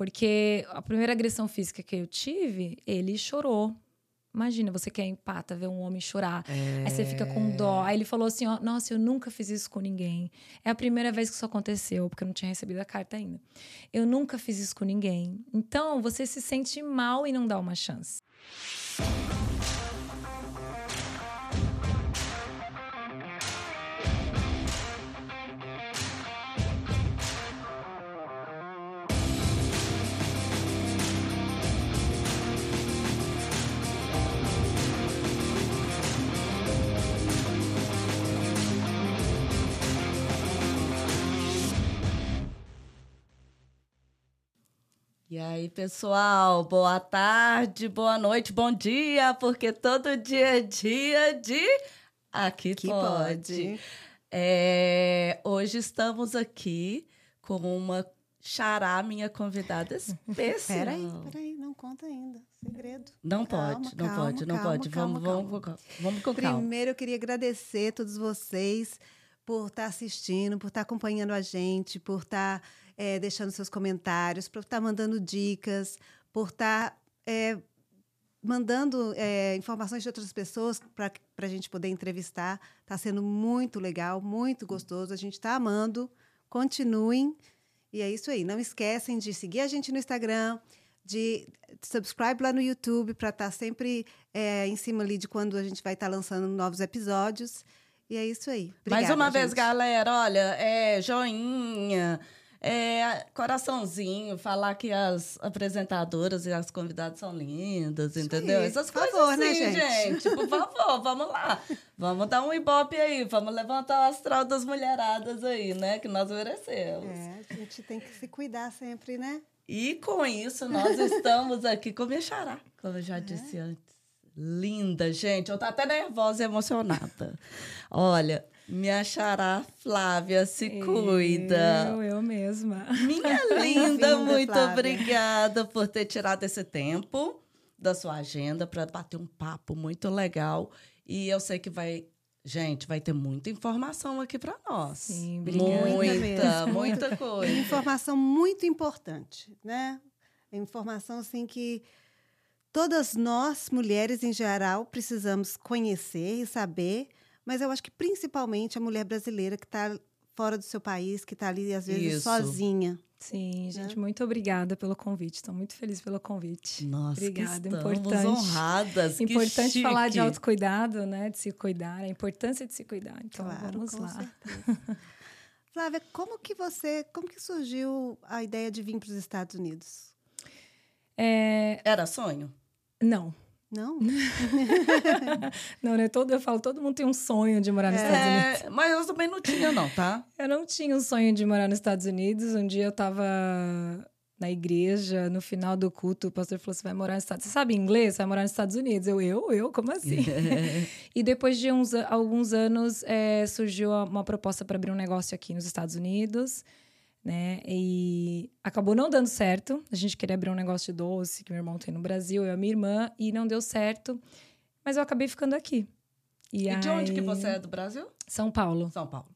Porque a primeira agressão física que eu tive, ele chorou. Imagina, você quer empata, ver um homem chorar. É... Aí você fica com dó. Aí ele falou assim: ó, nossa, eu nunca fiz isso com ninguém. É a primeira vez que isso aconteceu, porque eu não tinha recebido a carta ainda. Eu nunca fiz isso com ninguém. Então, você se sente mal e não dá uma chance. E aí, pessoal, boa tarde, boa noite, bom dia, porque todo dia é dia de Aqui que pode. pode. É, hoje estamos aqui com uma xará, minha convidada especial. Peraí, peraí, não conta ainda. Segredo. Não calma, pode, não calma, pode, não calma, pode. Vamos, vamos, vamos com calma. Primeiro, eu queria agradecer a todos vocês por estar assistindo, por estar acompanhando a gente, por estar é, deixando seus comentários, por estar mandando dicas, por estar é, mandando é, informações de outras pessoas para a gente poder entrevistar. Está sendo muito legal, muito gostoso. A gente está amando. Continuem. E é isso aí. Não esquecem de seguir a gente no Instagram, de subscribe lá no YouTube para estar tá sempre é, em cima ali de quando a gente vai estar tá lançando novos episódios. E é isso aí. Obrigada, Mais uma gente. vez, galera, olha, é joinha, é, coraçãozinho, falar que as apresentadoras e as convidadas são lindas, entendeu? Essas por coisas favor, assim, né, gente? gente? Por favor, vamos lá. Vamos dar um ibope aí, vamos levantar o astral das mulheradas aí, né? Que nós merecemos. É, a gente tem que se cuidar sempre, né? E com isso, nós estamos aqui com minha xará, como eu já é. disse antes. Linda, gente. Eu tô até nervosa e emocionada. Olha, minha xará Flávia se cuida. Eu, eu mesma. Minha linda, muito Flávia. obrigada por ter tirado esse tempo da sua agenda para bater um papo muito legal. E eu sei que vai Gente, vai ter muita informação aqui para nós. Sim, obrigada. Muita, muita coisa. Informação muito importante, né? Informação assim que todas nós, mulheres em geral, precisamos conhecer e saber mas eu acho que principalmente a mulher brasileira que está fora do seu país, que está ali, às vezes, Isso. sozinha. Sim, né? gente, muito obrigada pelo convite. Estou muito feliz pelo convite. Nossa, obrigada, que importante. honradas. Importante que falar de autocuidado, né? De se cuidar, a importância de se cuidar. Então, claro, vamos lá. Flávia, como que você, como que surgiu a ideia de vir para os Estados Unidos? É... Era sonho? Não. Não? não, né? Todo, eu falo, todo mundo tem um sonho de morar nos é, Estados Unidos. Mas eu também não tinha, não, tá? eu não tinha um sonho de morar nos Estados Unidos. Um dia eu tava na igreja, no final do culto, o pastor falou: você vai morar nos Estados Unidos. Você sabe inglês? Você vai morar nos Estados Unidos. Eu, eu, eu, como assim? e depois de uns, alguns anos, é, surgiu uma proposta para abrir um negócio aqui nos Estados Unidos né? E acabou não dando certo. A gente queria abrir um negócio de doce que meu irmão tem no Brasil, eu e a minha irmã, e não deu certo. Mas eu acabei ficando aqui. E, e aí... de onde que você é do Brasil? São Paulo. São Paulo.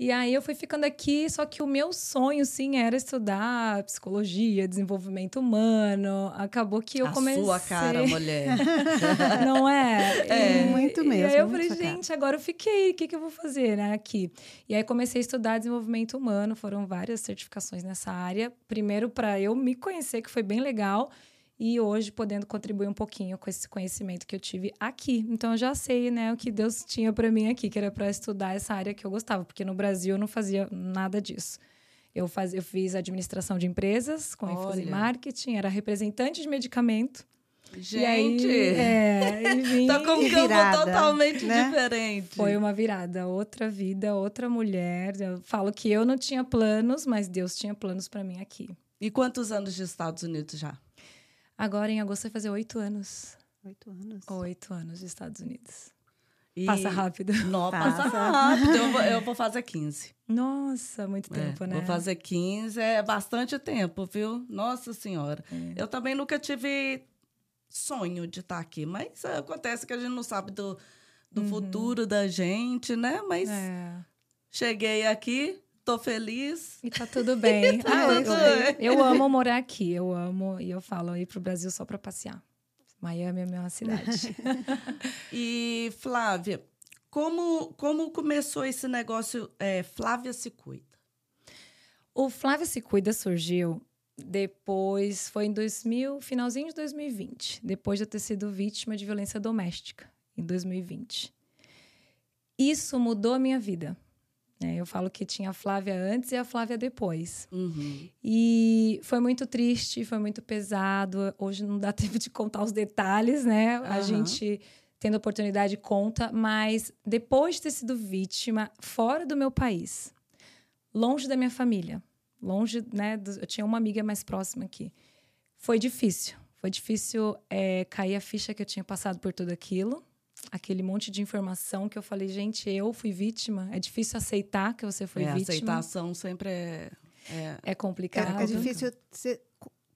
E aí eu fui ficando aqui, só que o meu sonho, sim, era estudar psicologia, desenvolvimento humano. Acabou que eu a comecei... A sua cara, mulher. Não é? É, e, muito mesmo. E aí eu falei, gente, cara. agora eu fiquei, o que, que eu vou fazer, né, aqui? E aí comecei a estudar desenvolvimento humano, foram várias certificações nessa área. Primeiro para eu me conhecer, que foi bem legal e hoje podendo contribuir um pouquinho com esse conhecimento que eu tive aqui. Então eu já sei, né, o que Deus tinha para mim aqui, que era para estudar essa área que eu gostava, porque no Brasil eu não fazia nada disso. Eu, faz, eu fiz administração de empresas com ênfase em marketing, era representante de medicamento. Gente, e aí, é, tá com um campo totalmente né? diferente. Foi uma virada, outra vida, outra mulher. Eu falo que eu não tinha planos, mas Deus tinha planos para mim aqui. E quantos anos de Estados Unidos já? Agora, em agosto, vai fazer oito anos. Oito anos? Oito anos dos Estados Unidos. E... Passa rápido. Não, passa, passa rápido. Eu vou, eu vou, fazer 15. Nossa, muito é, tempo, é, né? Vou fazer 15, é bastante tempo, viu? Nossa Senhora. É. Eu também nunca tive sonho de estar aqui, mas acontece que a gente não sabe do, do uhum. futuro da gente, né? Mas é. cheguei aqui, tô feliz. E tá tudo bem. tá ah, tudo eu, eu, amo morar aqui, eu amo, e eu falo ir pro Brasil só para passear. Miami é a minha cidade. e, Flávia, como, como começou esse negócio é, Flávia Se Cuida? O Flávia Se Cuida surgiu depois, foi em 2000, finalzinho de 2020, depois de eu ter sido vítima de violência doméstica, em 2020. Isso mudou a minha vida. Né? Eu falo que tinha a Flávia antes e a Flávia depois. Uhum. E foi muito triste, foi muito pesado. Hoje não dá tempo de contar os detalhes, né? Uhum. A gente tendo oportunidade conta, mas depois de ter sido vítima fora do meu país, longe da minha família, longe, né? Do, eu tinha uma amiga mais próxima aqui. Foi difícil. Foi difícil é, cair a ficha que eu tinha passado por tudo aquilo aquele monte de informação que eu falei, gente, eu fui vítima. É difícil aceitar que você foi é, vítima. A aceitação sempre é. É, é complicado. É, é difícil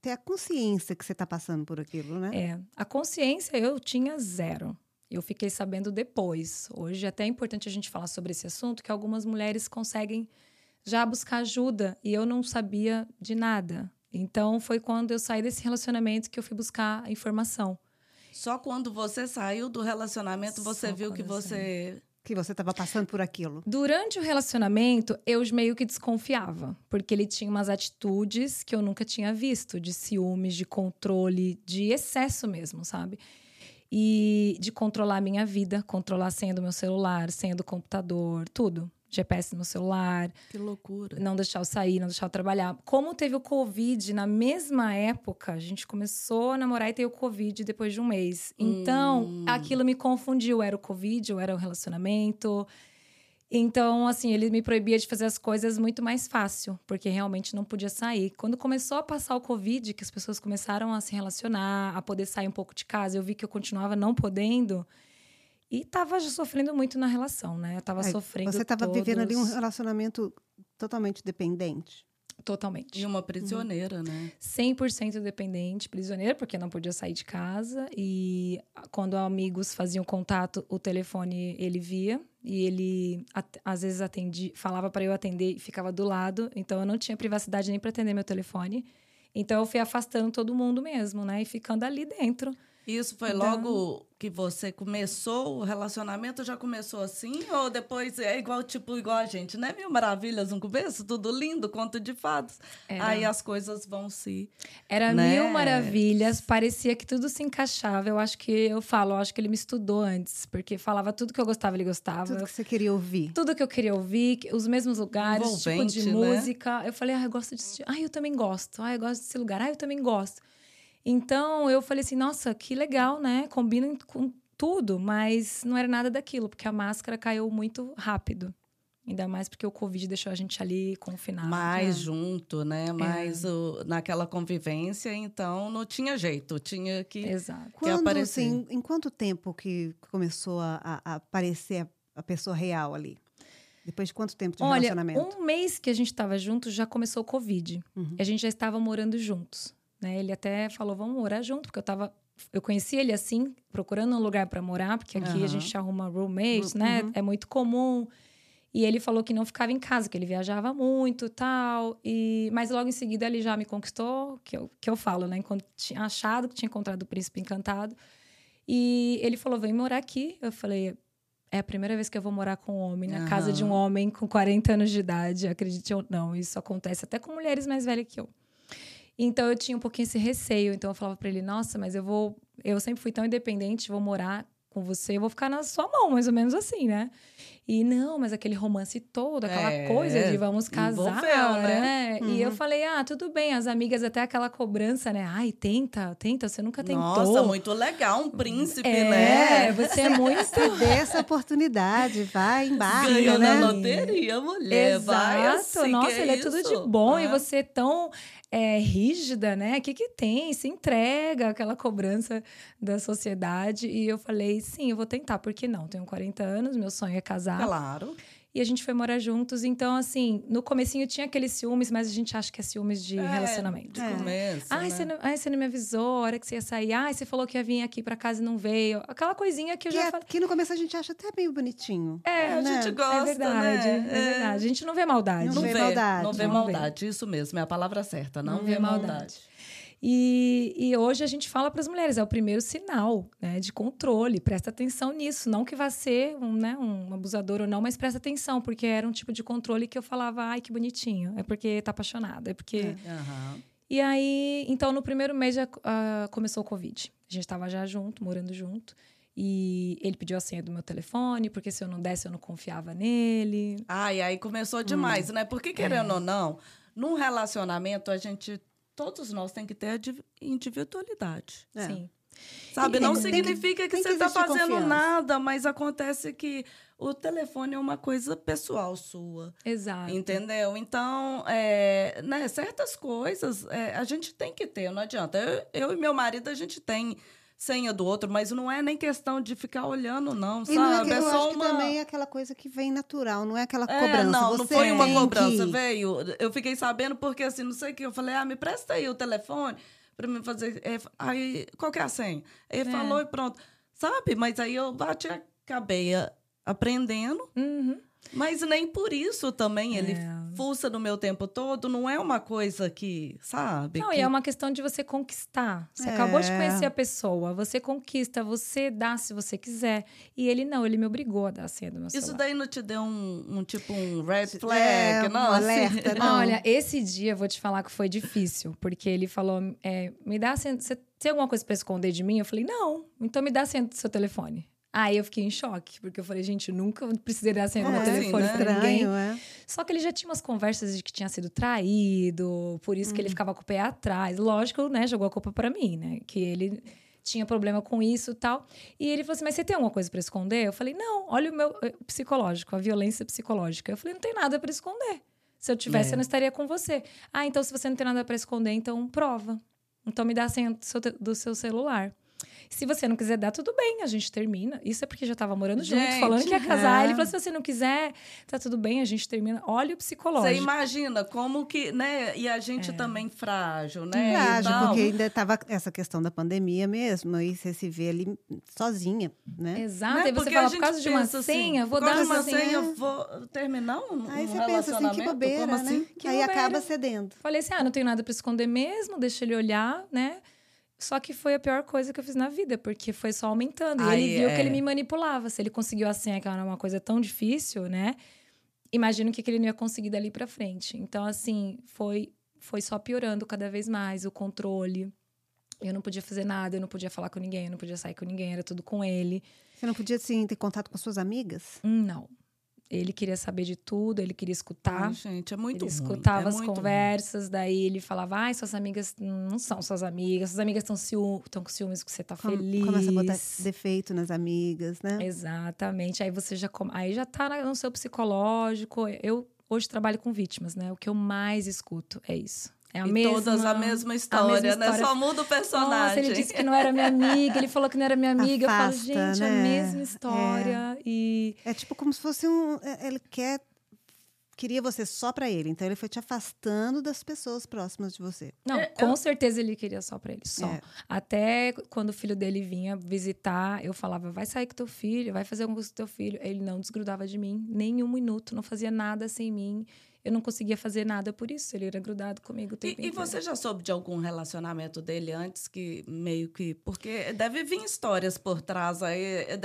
ter a consciência que você está passando por aquilo, né? É. A consciência eu tinha zero. Eu fiquei sabendo depois. Hoje é até importante a gente falar sobre esse assunto, que algumas mulheres conseguem já buscar ajuda e eu não sabia de nada. Então foi quando eu saí desse relacionamento que eu fui buscar informação. Só quando você saiu do relacionamento você Só viu que você que você estava passando por aquilo. Durante o relacionamento, eu meio que desconfiava, porque ele tinha umas atitudes que eu nunca tinha visto, de ciúmes, de controle, de excesso mesmo, sabe? E de controlar a minha vida, controlar a senha do meu celular, senha do computador, tudo. GPS no celular. Que loucura. Não deixar eu sair, não deixar eu trabalhar. Como teve o Covid na mesma época, a gente começou a namorar e teve o Covid depois de um mês. Então, hum. aquilo me confundiu. Era o Covid ou era o relacionamento. Então, assim, ele me proibia de fazer as coisas muito mais fácil, porque realmente não podia sair. Quando começou a passar o Covid, que as pessoas começaram a se relacionar, a poder sair um pouco de casa, eu vi que eu continuava não podendo. E tava sofrendo muito na relação, né? Eu tava Aí, sofrendo. Você tava todos... vivendo ali um relacionamento totalmente dependente. Totalmente. E uma prisioneira, uhum. né? 100% dependente, prisioneira, porque não podia sair de casa. E quando amigos faziam contato, o telefone ele via. E ele, às vezes, atendia, falava para eu atender e ficava do lado. Então, eu não tinha privacidade nem para atender meu telefone. Então, eu fui afastando todo mundo mesmo, né? E ficando ali dentro. Isso foi logo que você começou o relacionamento, já começou assim? Ou depois é igual, tipo, igual a gente, né? Mil maravilhas no começo, tudo lindo, conto de fados. Era. Aí as coisas vão se. Era né? mil maravilhas, parecia que tudo se encaixava. Eu acho que eu falo, eu acho que ele me estudou antes, porque falava tudo que eu gostava, ele gostava. Tudo que você queria ouvir. Tudo que eu queria ouvir, os mesmos lugares, tipo de né? música. Eu falei, ah, eu gosto disso. Ah, eu também gosto. Ah, eu gosto desse lugar. Ah, eu também gosto. Então eu falei assim, nossa, que legal, né? Combina com tudo, mas não era nada daquilo, porque a máscara caiu muito rápido. Ainda mais porque o Covid deixou a gente ali confinado. Mais né? junto, né? Mais é. o, naquela convivência, então não tinha jeito, tinha que, Exato. que Quando, aparecer. Assim, em quanto tempo que começou a, a aparecer a pessoa real ali? Depois de quanto tempo de Olha, relacionamento? um mês que a gente estava junto já começou o Covid. Uhum. E a gente já estava morando juntos. Né? Ele até falou, vamos morar junto, porque eu tava. Eu conheci ele assim, procurando um lugar para morar, porque aqui uhum. a gente arruma roommates, né? Uhum. É muito comum. E ele falou que não ficava em casa, que ele viajava muito tal. E Mas logo em seguida ele já me conquistou, que eu, que eu falo, né? Enquanto tinha achado que tinha encontrado o príncipe encantado. E ele falou: vem morar aqui. Eu falei: é a primeira vez que eu vou morar com um homem, na uhum. casa de um homem com 40 anos de idade, acredite ou não. Isso acontece até com mulheres mais velhas que eu. Então eu tinha um pouquinho esse receio. Então eu falava para ele: nossa, mas eu vou. Eu sempre fui tão independente, vou morar com você, eu vou ficar na sua mão, mais ou menos assim, né? E não, mas aquele romance todo, aquela é, coisa de vamos casar, né? né? Uhum. E eu uhum. falei, ah, tudo bem, as amigas até aquela cobrança, né? Ai, tenta, tenta, você nunca tentou. Nossa, muito legal, um príncipe, é, né? Você é muito. dê essa oportunidade, vai, embarca, Ganhou né? na loteria, mulher, Exato. vai assim, Nossa, ele é, é tudo de bom. E você é tão é, rígida, né? O que, que tem? Se entrega aquela cobrança da sociedade. E eu falei, sim, eu vou tentar, por que não? Tenho 40 anos, meu sonho é casar. Claro. E a gente foi morar juntos. Então, assim, no comecinho tinha aqueles ciúmes, mas a gente acha que é ciúmes de É, relacionamento. De começo, Ai, né? você não, ai, você não me avisou a hora que você ia sair. Ai, você falou que ia vir aqui pra casa e não veio. Aquela coisinha que eu Que, já é- falei. que no começo a gente acha até meio bonitinho. É, a né? gente gosta, é verdade, né? é verdade. A gente não vê maldade. Não Não vê vê, maldade. Não vê Não vê. maldade, isso mesmo, é a palavra certa. Não, Não vê vê maldade. maldade. E, e hoje a gente fala para as mulheres, é o primeiro sinal né, de controle. Presta atenção nisso. Não que vá ser um, né, um abusador ou não, mas presta atenção, porque era um tipo de controle que eu falava, ai, que bonitinho. É porque tá apaixonada, é porque. Aham. E aí, então, no primeiro mês já ah, começou o Covid. A gente estava já junto, morando junto. E ele pediu a senha do meu telefone, porque se eu não desse, eu não confiava nele. Ai, aí começou demais, né? Porque, querendo ou não, num relacionamento, a gente. Todos nós tem que ter individualidade. É. Sim. Sabe? Não tem significa que tem que você está fazendo confiança. nada, mas acontece que o telefone é uma coisa pessoal sua. Exato. Entendeu? Então, é, né, certas coisas é, a gente tem que ter, não adianta. Eu, eu e meu marido, a gente tem senha do outro, mas não é nem questão de ficar olhando, não, E não é sabe? que, é eu só uma. também é aquela coisa que vem natural, não é aquela É, cobrança. não, não Você foi uma cobrança, que- veio. Eu fiquei sabendo porque, assim, não sei o que. Eu falei, ah, me presta aí o telefone pra me fazer. é, aí, qual que é a senha? Ele É. falou e pronto. Sabe? Mas aí eu bati, a- aprendendo. Uhum. Mas nem por isso também ele É. fuça no meu tempo todo. Não é uma coisa que, sabe? Não, que... e é uma questão de você conquistar. Você É. acabou de conhecer a pessoa, você conquista, você dá se você quiser. E ele não, ele me obrigou a dar a senha do meu Isso celular. daí não te deu um, um tipo um red flag, É, não? um assim? alerta, não. Olha, esse dia eu vou te falar que foi difícil, porque ele falou: é, me dá a senha. Você tem alguma coisa pra esconder de mim? Eu falei: não, então me dá a senha do seu telefone. Aí eu fiquei em choque, porque eu falei, gente, eu nunca precisei dar senha do meu É, telefone sim, pra né? ninguém. É. Só que ele já tinha umas conversas de que tinha sido traído, por isso que Uhum. ele ficava com o pé atrás. Lógico, né? Jogou a culpa pra mim, né? Que ele tinha problema com isso e tal. E ele falou assim: Mas você tem alguma coisa pra esconder? Eu falei: Não, olha o meu eh, psicológico, a violência psicológica. Eu falei: Não tem nada pra esconder. Se eu tivesse, É. eu não estaria com você. Ah, então se você não tem nada pra esconder, então prova. Então me dá a senha do seu, te- do seu celular. Se você não quiser dar, tudo bem, a gente termina. Isso é porque já tava morando junto, Gente, falando que ia casar. é. Ele falou: se você não quiser, tá tudo bem, a gente termina. Olha o psicológico. Você imagina como que, né? E a gente também frágil, né? Frágil, tal. porque ainda estava essa questão da pandemia mesmo, e você se vê ali sozinha, né? Exato, Né? e você Porque fala, a por gente causa de uma assim, senha, vou por dar causa de uma senha. senha, vou terminar um, Aí um você pensa assim, que bobeira, Como assim? né? Que Aí bobeira. acaba cedendo. Falei assim, ah, não tenho nada pra esconder mesmo, deixa ele olhar, né? Só que foi a pior coisa que eu fiz na vida, porque foi só aumentando. E Aí, ele viu é. que ele me manipulava. Se ele conseguiu a senha, que era uma coisa tão difícil, né? Imagino que que ele não ia conseguir dali pra frente. Então, assim, foi, foi só piorando cada vez mais o controle. Eu não podia fazer nada, eu não podia falar com ninguém, eu não podia sair com ninguém, era tudo com ele. Você não podia, assim, ter contato com suas amigas? Não. Ele queria saber de tudo, ele queria escutar. Ai, gente, é muito ele ruim. escutava é as muito ruim. conversas, daí ele falava: ai, suas amigas não são suas amigas, suas amigas estão ciú com ciúmes que você tá Com- feliz. Começa a botar defeito nas amigas, né? Exatamente. Aí você já come... aí já tá no seu psicológico. Eu hoje trabalho com vítimas, né? O que eu mais escuto é isso. É a e mesma todas a mesma história, né? história. Só muda o personagem. Nossa, ele disse que não era minha amiga, ele falou que não era minha amiga. Afasta, eu falo, gente, a né? mesma história. E É tipo como se fosse um. é, Ele quer. Queria você só pra ele. Então ele foi te afastando das pessoas próximas de você. Não, É, com certeza ele queria só pra ele, só. É. Até quando o filho dele vinha visitar, eu falava, vai sair com teu filho, vai fazer alguma coisa com teu filho. Ele não desgrudava de mim, nem um minuto, não fazia nada sem mim. Eu não conseguia fazer nada por isso, ele era grudado comigo o tempo E, e você já soube de algum relacionamento dele antes que meio que. Porque deve vir histórias por trás aí. é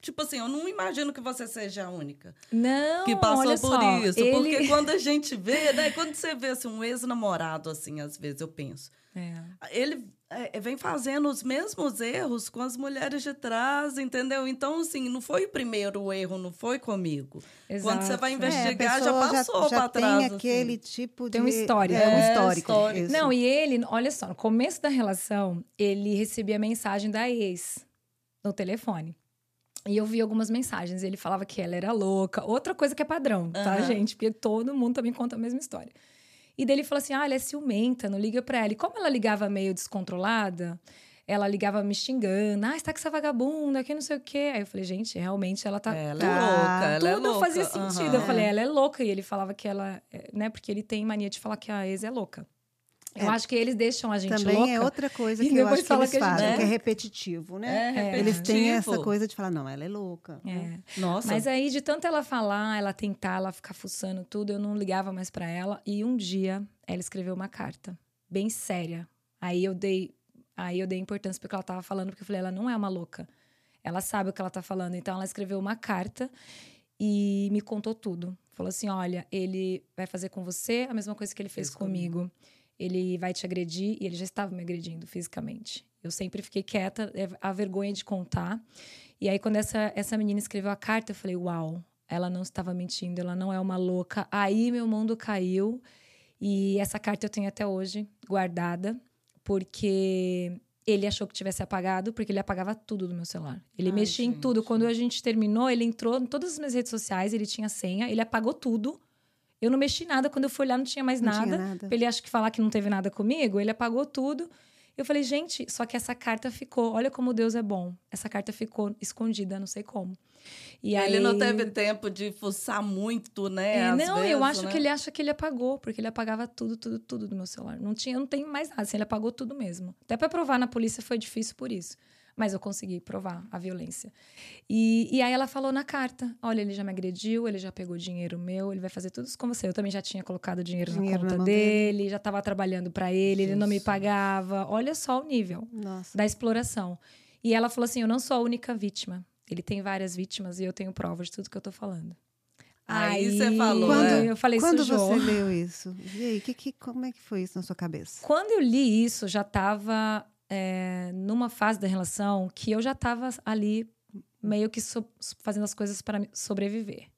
tipo assim, eu não imagino que você seja a única Não, que passou por só, isso. ele... Porque quando a gente vê, né? Quando você vê assim, um ex-namorado, assim, às vezes eu penso. É. Ele vem fazendo os mesmos erros com as mulheres de trás, entendeu? Então, assim, não foi o primeiro erro, não foi comigo. Quando você vai Exato. investigar, É, já passou já pra trás. tem assim. aquele tipo de. Tem um histórico. É, um É, histórico. histórico. Não, e ele, olha só, no começo da relação, ele recebia mensagem da ex no telefone. E eu vi algumas mensagens. Ele falava que ela era louca. Outra coisa que é padrão, tá, Aham. gente? Porque todo mundo também conta a mesma história. E daí ele falou assim: ah, ela é ciumenta, não liga pra ela. E como ela ligava meio descontrolada, ela ligava me xingando. Ah, você tá com essa vagabunda, que não sei o quê. Aí eu falei, gente, realmente ela tá. Ela é louca, ela é Tudo louca. fazia sentido. Aham. Eu falei, ela é louca. E ele falava que ela. é, Né? Porque ele tem mania de falar que a ex é louca. Eu É. acho que eles deixam a gente Também louca. é outra coisa que eu acho que eles que fazem, é. que é repetitivo, né? É, Eles têm essa repetitivo. coisa de falar, não, ela é louca. É. Nossa. Mas aí, de tanto ela falar, ela tentar, ela ficar fuçando tudo, eu não ligava mais pra ela. E um dia, ela escreveu uma carta, bem séria. Aí eu dei, aí eu dei importância porque ela tava falando, porque eu falei, ela não é uma louca. Ela sabe o que ela tá falando. Então, ela escreveu uma carta e me contou tudo. Falou assim: olha, ele vai fazer com você a mesma coisa que ele fez Fez comigo. Ele vai te agredir e ele já estava me agredindo fisicamente. Eu sempre fiquei quieta, é a vergonha de contar. E aí, quando essa, essa menina escreveu a carta, eu falei: Uau, ela não estava mentindo, ela não é uma louca. Aí meu mundo caiu. E essa carta eu tenho até hoje guardada, porque ele achou que tivesse apagado, porque ele apagava tudo do meu celular. Ele Ai, mexia em tudo. gente. Quando a gente terminou, ele entrou em todas as minhas redes sociais, ele tinha senha, ele apagou tudo. Eu não mexi nada, quando eu fui olhar não tinha mais Não nada. tinha nada. Pra ele acho que falar que não teve nada comigo, ele apagou tudo. Eu falei, gente, só que essa carta ficou. Olha como Deus é bom. Essa carta ficou escondida, não sei como. E ele aí... não teve tempo de fuçar muito, né? É, não, eu vezes, acho né? que ele acha que ele apagou, porque ele apagava tudo, tudo, tudo do meu celular. Não tinha, não tem mais nada, assim, ele apagou tudo mesmo. Até para provar na polícia foi difícil por isso. Mas eu consegui provar a violência. E, e aí ela falou na carta: olha, ele já me agrediu, ele já pegou dinheiro meu, ele vai fazer tudo isso com você. Eu também já tinha colocado dinheiro, Dinheiro na na conta mão dele, já estava trabalhando para ele, ele não me Jesus. pagava. Olha só o nível Nossa. da exploração. E ela falou assim: eu não sou a única vítima. Ele tem várias vítimas e eu tenho provas de tudo que eu tô falando. Aí você falou, Quando- é. eu falei, Quando sujou. você leu isso? E aí, que, que, como é que foi isso na sua cabeça? Quando eu li isso, já estava numa fase da relação que eu já estava ali meio que so- fazendo as coisas para sobreviver.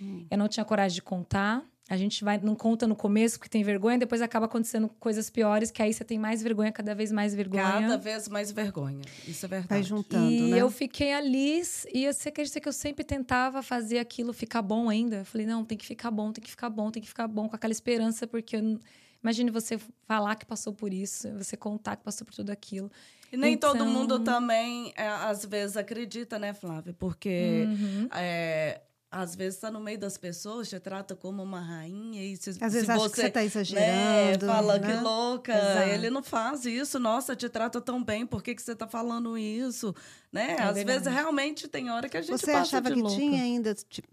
Hum. Eu não tinha coragem de contar. A gente vai não conta no começo porque tem vergonha, depois acaba acontecendo coisas piores que aí você tem mais vergonha, cada vez mais vergonha. Cada vez mais vergonha. Isso é Vai verdade. juntando, e né? eu fiquei ali e você acredita que eu sempre tentava fazer aquilo ficar bom ainda? Eu falei, não, tem que ficar bom, tem que ficar bom, tem que ficar bom, com aquela esperança, porque eu imagine você falar que passou por isso, você contar que passou por tudo aquilo. E nem todo Então- mundo também, é, às vezes, acredita, né, Flávia? Porque Uhum. é, às vezes está no meio das pessoas, te trata como uma rainha e se, Às se vezes acha você que você está né, exagerando. fala né? que louca, Exato. ele não faz isso, nossa, te trata tão bem, por que, que você está falando isso? Né? É às verdade. vezes realmente tem hora que a gente Você passa achava de que louca. tinha ainda, tipo,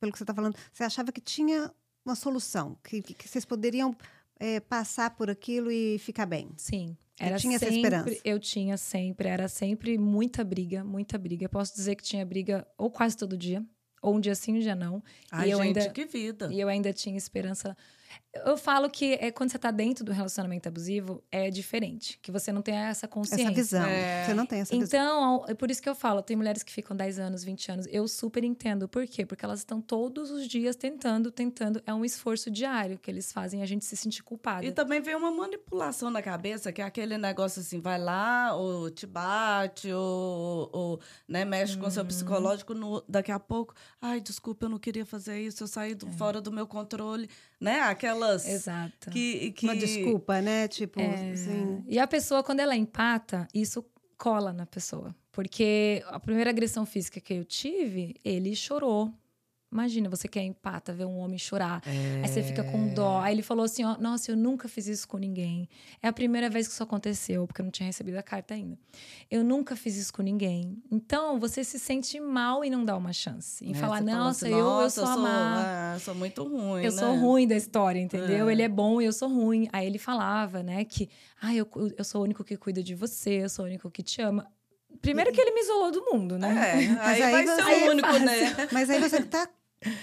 pelo que você está falando, você achava que tinha uma solução, que- que vocês poderiam é, passar por aquilo e ficar bem. Sim. Era tinha essa sempre, esperança? Eu tinha sempre, era sempre muita briga, muita briga. Eu posso dizer que tinha briga ou quase todo dia, ou um dia sim, um dia não. Ai, e eu gente, ainda que vida. E eu ainda tinha esperança. Eu falo que é quando você tá dentro do relacionamento abusivo, é diferente. Que você não tem essa consciência. Essa visão. É. Você não tem essa visão. Então, é por isso que eu falo, tem mulheres que ficam 10 anos, 20 anos. Eu super entendo. Por quê? Porque elas estão todos os dias tentando, tentando. É um esforço diário que eles fazem a gente se sentir culpada. E também vem uma manipulação na cabeça, que é aquele negócio assim, vai lá, ou te bate, ou, ou, né, mexe com o Uhum. seu psicológico, no- daqui a pouco, ai, desculpa, eu não queria fazer isso, eu saí É. do- fora do meu controle, né? Aquelas Exato. que, que... Uma desculpa, né? Tipo, É. assim. E a pessoa, quando ela empata, isso cola na pessoa. Porque a primeira agressão física que eu tive, ele chorou. Imagina, você quer empata, ver um homem chorar. É... Aí você fica com dó. Aí ele falou assim: ó, nossa, eu nunca fiz isso com ninguém. É a primeira vez que isso aconteceu, porque eu não tinha recebido a carta ainda. Eu nunca fiz isso com ninguém. Então, você se sente mal em não dar uma chance. Em É, falar, nossa, assim, eu, eu "Nossa, sou a má. ah, sou muito ruim, Eu né? sou ruim da história, entendeu? É. Ele é bom e eu sou ruim. Aí ele falava, né, que ah, eu, eu sou o único que cuida de você, eu sou o único que te ama. Primeiro que ele me isolou do mundo, né? É, aí, aí vai você- ser o é único, fácil. né? Mas aí você tá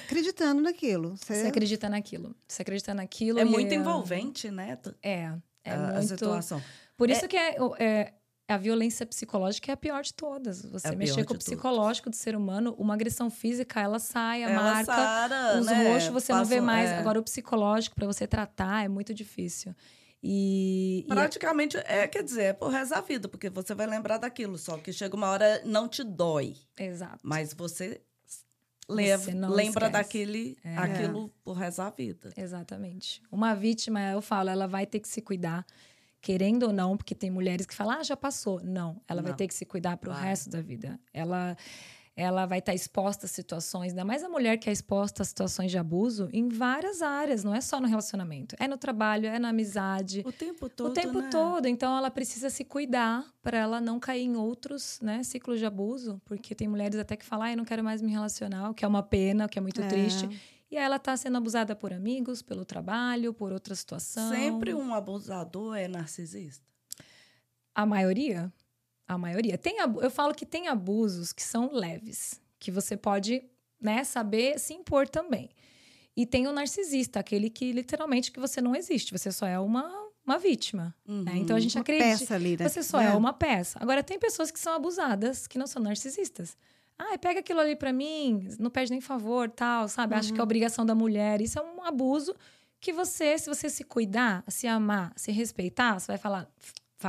acreditando naquilo. Você, Você acredita naquilo. Você acredita naquilo. É e muito envolvente, né? É. É a, a muito. situação. Por isso que é, é- a violência psicológica é a pior de todas. Você É a mexer com o de psicológico do ser humano, uma agressão física, ela sai, a Ela marca. sara, Os né? roxos você não vê mais. é. Agora, o psicológico, para você tratar, é muito difícil. E, e Praticamente, é, quer dizer, é por resto da vida, porque você vai lembrar daquilo, só que chega uma hora, não te dói, Exato. mas você, leva, lembra esquece. daquele, É. aquilo por resto da vida. Exatamente. Uma vítima, eu falo, ela vai ter que se cuidar. querendo ou não, porque tem mulheres que falam, ah, já passou. Não, ela Não. vai ter que se cuidar pro Vai. resto da vida. Ela ela vai estar exposta a situações, ainda mais a mulher que é exposta a situações de abuso em várias áreas, não é só no relacionamento. É no trabalho, é na amizade, O tempo todo, o tempo né? todo. Então ela precisa se cuidar para ela não cair em outros né, ciclos de abuso, porque tem mulheres até que falam, ah, eu não quero mais me relacionar, o que é uma pena, o que é muito É. triste. E aí ela tá sendo abusada por amigos, pelo trabalho, por outra situação. Sempre um abusador é narcisista. A maioria? A maioria. Tem, eu falo que tem abusos que são leves, que você pode né, saber se impor também. E tem o narcisista, aquele que literalmente que você não existe, você só é uma, uma vítima. né? Uhum. Então a gente Uma acredita. peça ali, né? Você só é uma peça. Agora, tem pessoas que são abusadas, que não são narcisistas. Ah, pega aquilo ali pra mim, não pede nem favor, tal, sabe? Acho que é obrigação da mulher. Isso é um abuso que você, se você se cuidar, se amar, se respeitar, você vai falar,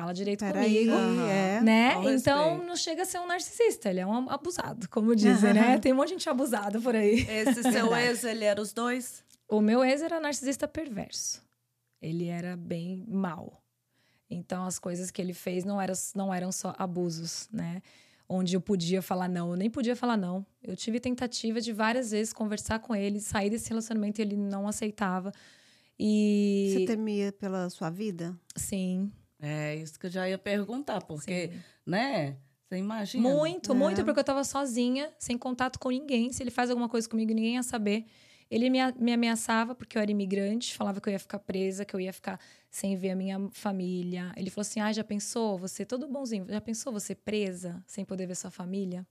fala direito Peraí, comigo. Aham. é. Né? Então, respeito. não chega a ser um narcisista, ele é um abusado, como dizem, né? Tem um monte de gente abusada por aí. Esse seu ex, ele era os dois? O meu ex era narcisista perverso. Ele era bem mal. Então, as coisas que ele fez não, eram não eram só abusos, né? Onde eu podia falar não, eu nem podia falar não. Eu tive tentativa de várias vezes conversar com ele, sair desse relacionamento e ele não aceitava. E. Você temia pela sua vida? Sim. É isso que eu já ia perguntar, porque, sim. né? Você imagina? Muito, É. muito, porque eu tava sozinha, sem contato com ninguém. Se ele faz alguma coisa comigo, ninguém ia saber. Ele me, me ameaçava porque eu era imigrante, falava que eu ia ficar presa, que eu ia ficar sem ver a minha família. Ele falou assim: ah, já pensou? Você, todo bonzinho, já pensou você presa, sem poder ver sua família?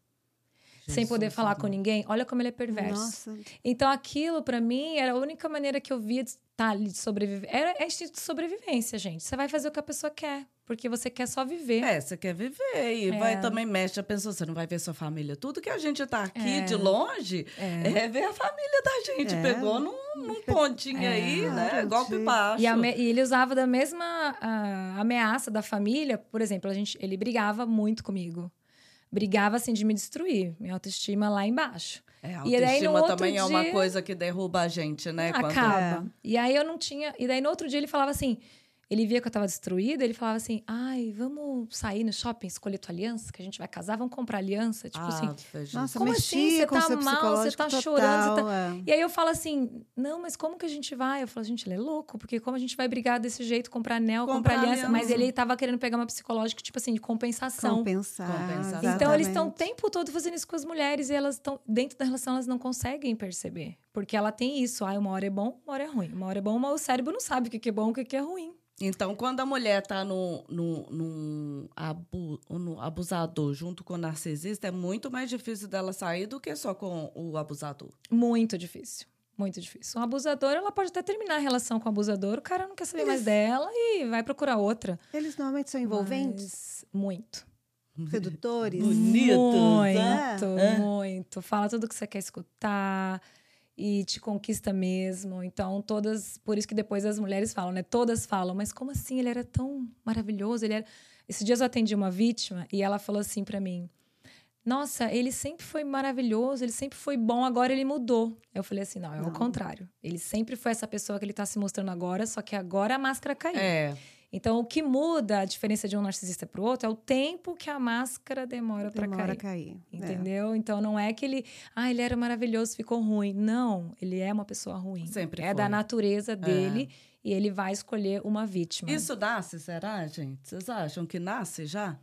Sem poder falar com ninguém? Olha como ele é perverso. Nossa, Então aquilo, pra mim, era a única maneira que eu via de estar ali, de sobreviver. Era é instinto de sobrevivência, gente. Você vai fazer o que a pessoa quer, porque você quer só viver. É, você quer viver e É. vai também mexe a pessoa, você não vai ver sua família. Tudo que a gente tá aqui É. de longe É. é. ver a família da gente. É. Pegou num, num pontinho É. aí, né? Golpe baixo. E, a me- e ele usava da mesma ah, ameaça da família. Por exemplo, a gente, ele brigava muito comigo. Brigava, assim, de me destruir. Minha autoestima lá embaixo. É, a E daí, no autoestima também é uma dia- coisa que derruba a gente, né? Quando- Acaba. E aí, eu não tinha... E daí, no outro dia, ele falava assim... Ele via que eu tava destruída, ele falava assim... Ai, vamos sair no shopping, escolher tua aliança, que a gente vai casar, vamos comprar aliança. Tipo assim... Ah, Jesus. Nossa, Como assim? Você com tá mal, você tá total, chorando, você é. E aí eu falo assim, não, mas como que a gente vai? Eu falo, gente, ele é louco, porque como a gente vai brigar desse jeito, comprar anel, comprar, Comprar aliança? Mas aliança. ele tava querendo pegar uma psicológica, tipo assim, de compensação. Compensar. Compensação. Então eles estão o tempo todo fazendo isso com as mulheres e elas estão dentro da relação, elas não conseguem perceber. Porque ela tem isso, ah, uma hora é bom, uma hora é ruim. Uma hora é bom, mas o cérebro não sabe o que que é bom, o que que é ruim. Então, quando a mulher tá no, no, num abu, no abusador junto com o narcisista, é muito mais difícil dela sair do que só com o abusador. Muito difícil. Muito difícil. Um abusador, ela pode até terminar a relação com o abusador, o cara não quer saber mais dela e vai procurar outra. Eles normalmente são envolventes, Mas muito. sedutores. Bonito, Muito, né? muito. Fala tudo que você quer escutar e te conquista mesmo. Então, todas. Por isso que depois as mulheres falam, né? Todas falam, mas como assim? Ele era tão maravilhoso. Ele era. Esses dias eu atendi uma vítima e ela falou assim pra mim. Nossa, ele sempre foi maravilhoso, ele sempre foi bom, agora ele mudou. Eu falei assim: não, é Não. o contrário. Ele sempre foi essa pessoa que ele tá se mostrando agora, só que agora a máscara caiu. É. Então, o que muda a diferença de um narcisista para o outro é o tempo que a máscara demora para Demora a cair. cair. é. Entendeu? Então, não é que ele... Ah, ele era maravilhoso, ficou ruim. Não, ele é uma pessoa ruim. Sempre É foi. da natureza dele e ele vai escolher uma vítima. Isso nasce, será, gente? Vocês acham que nasce já?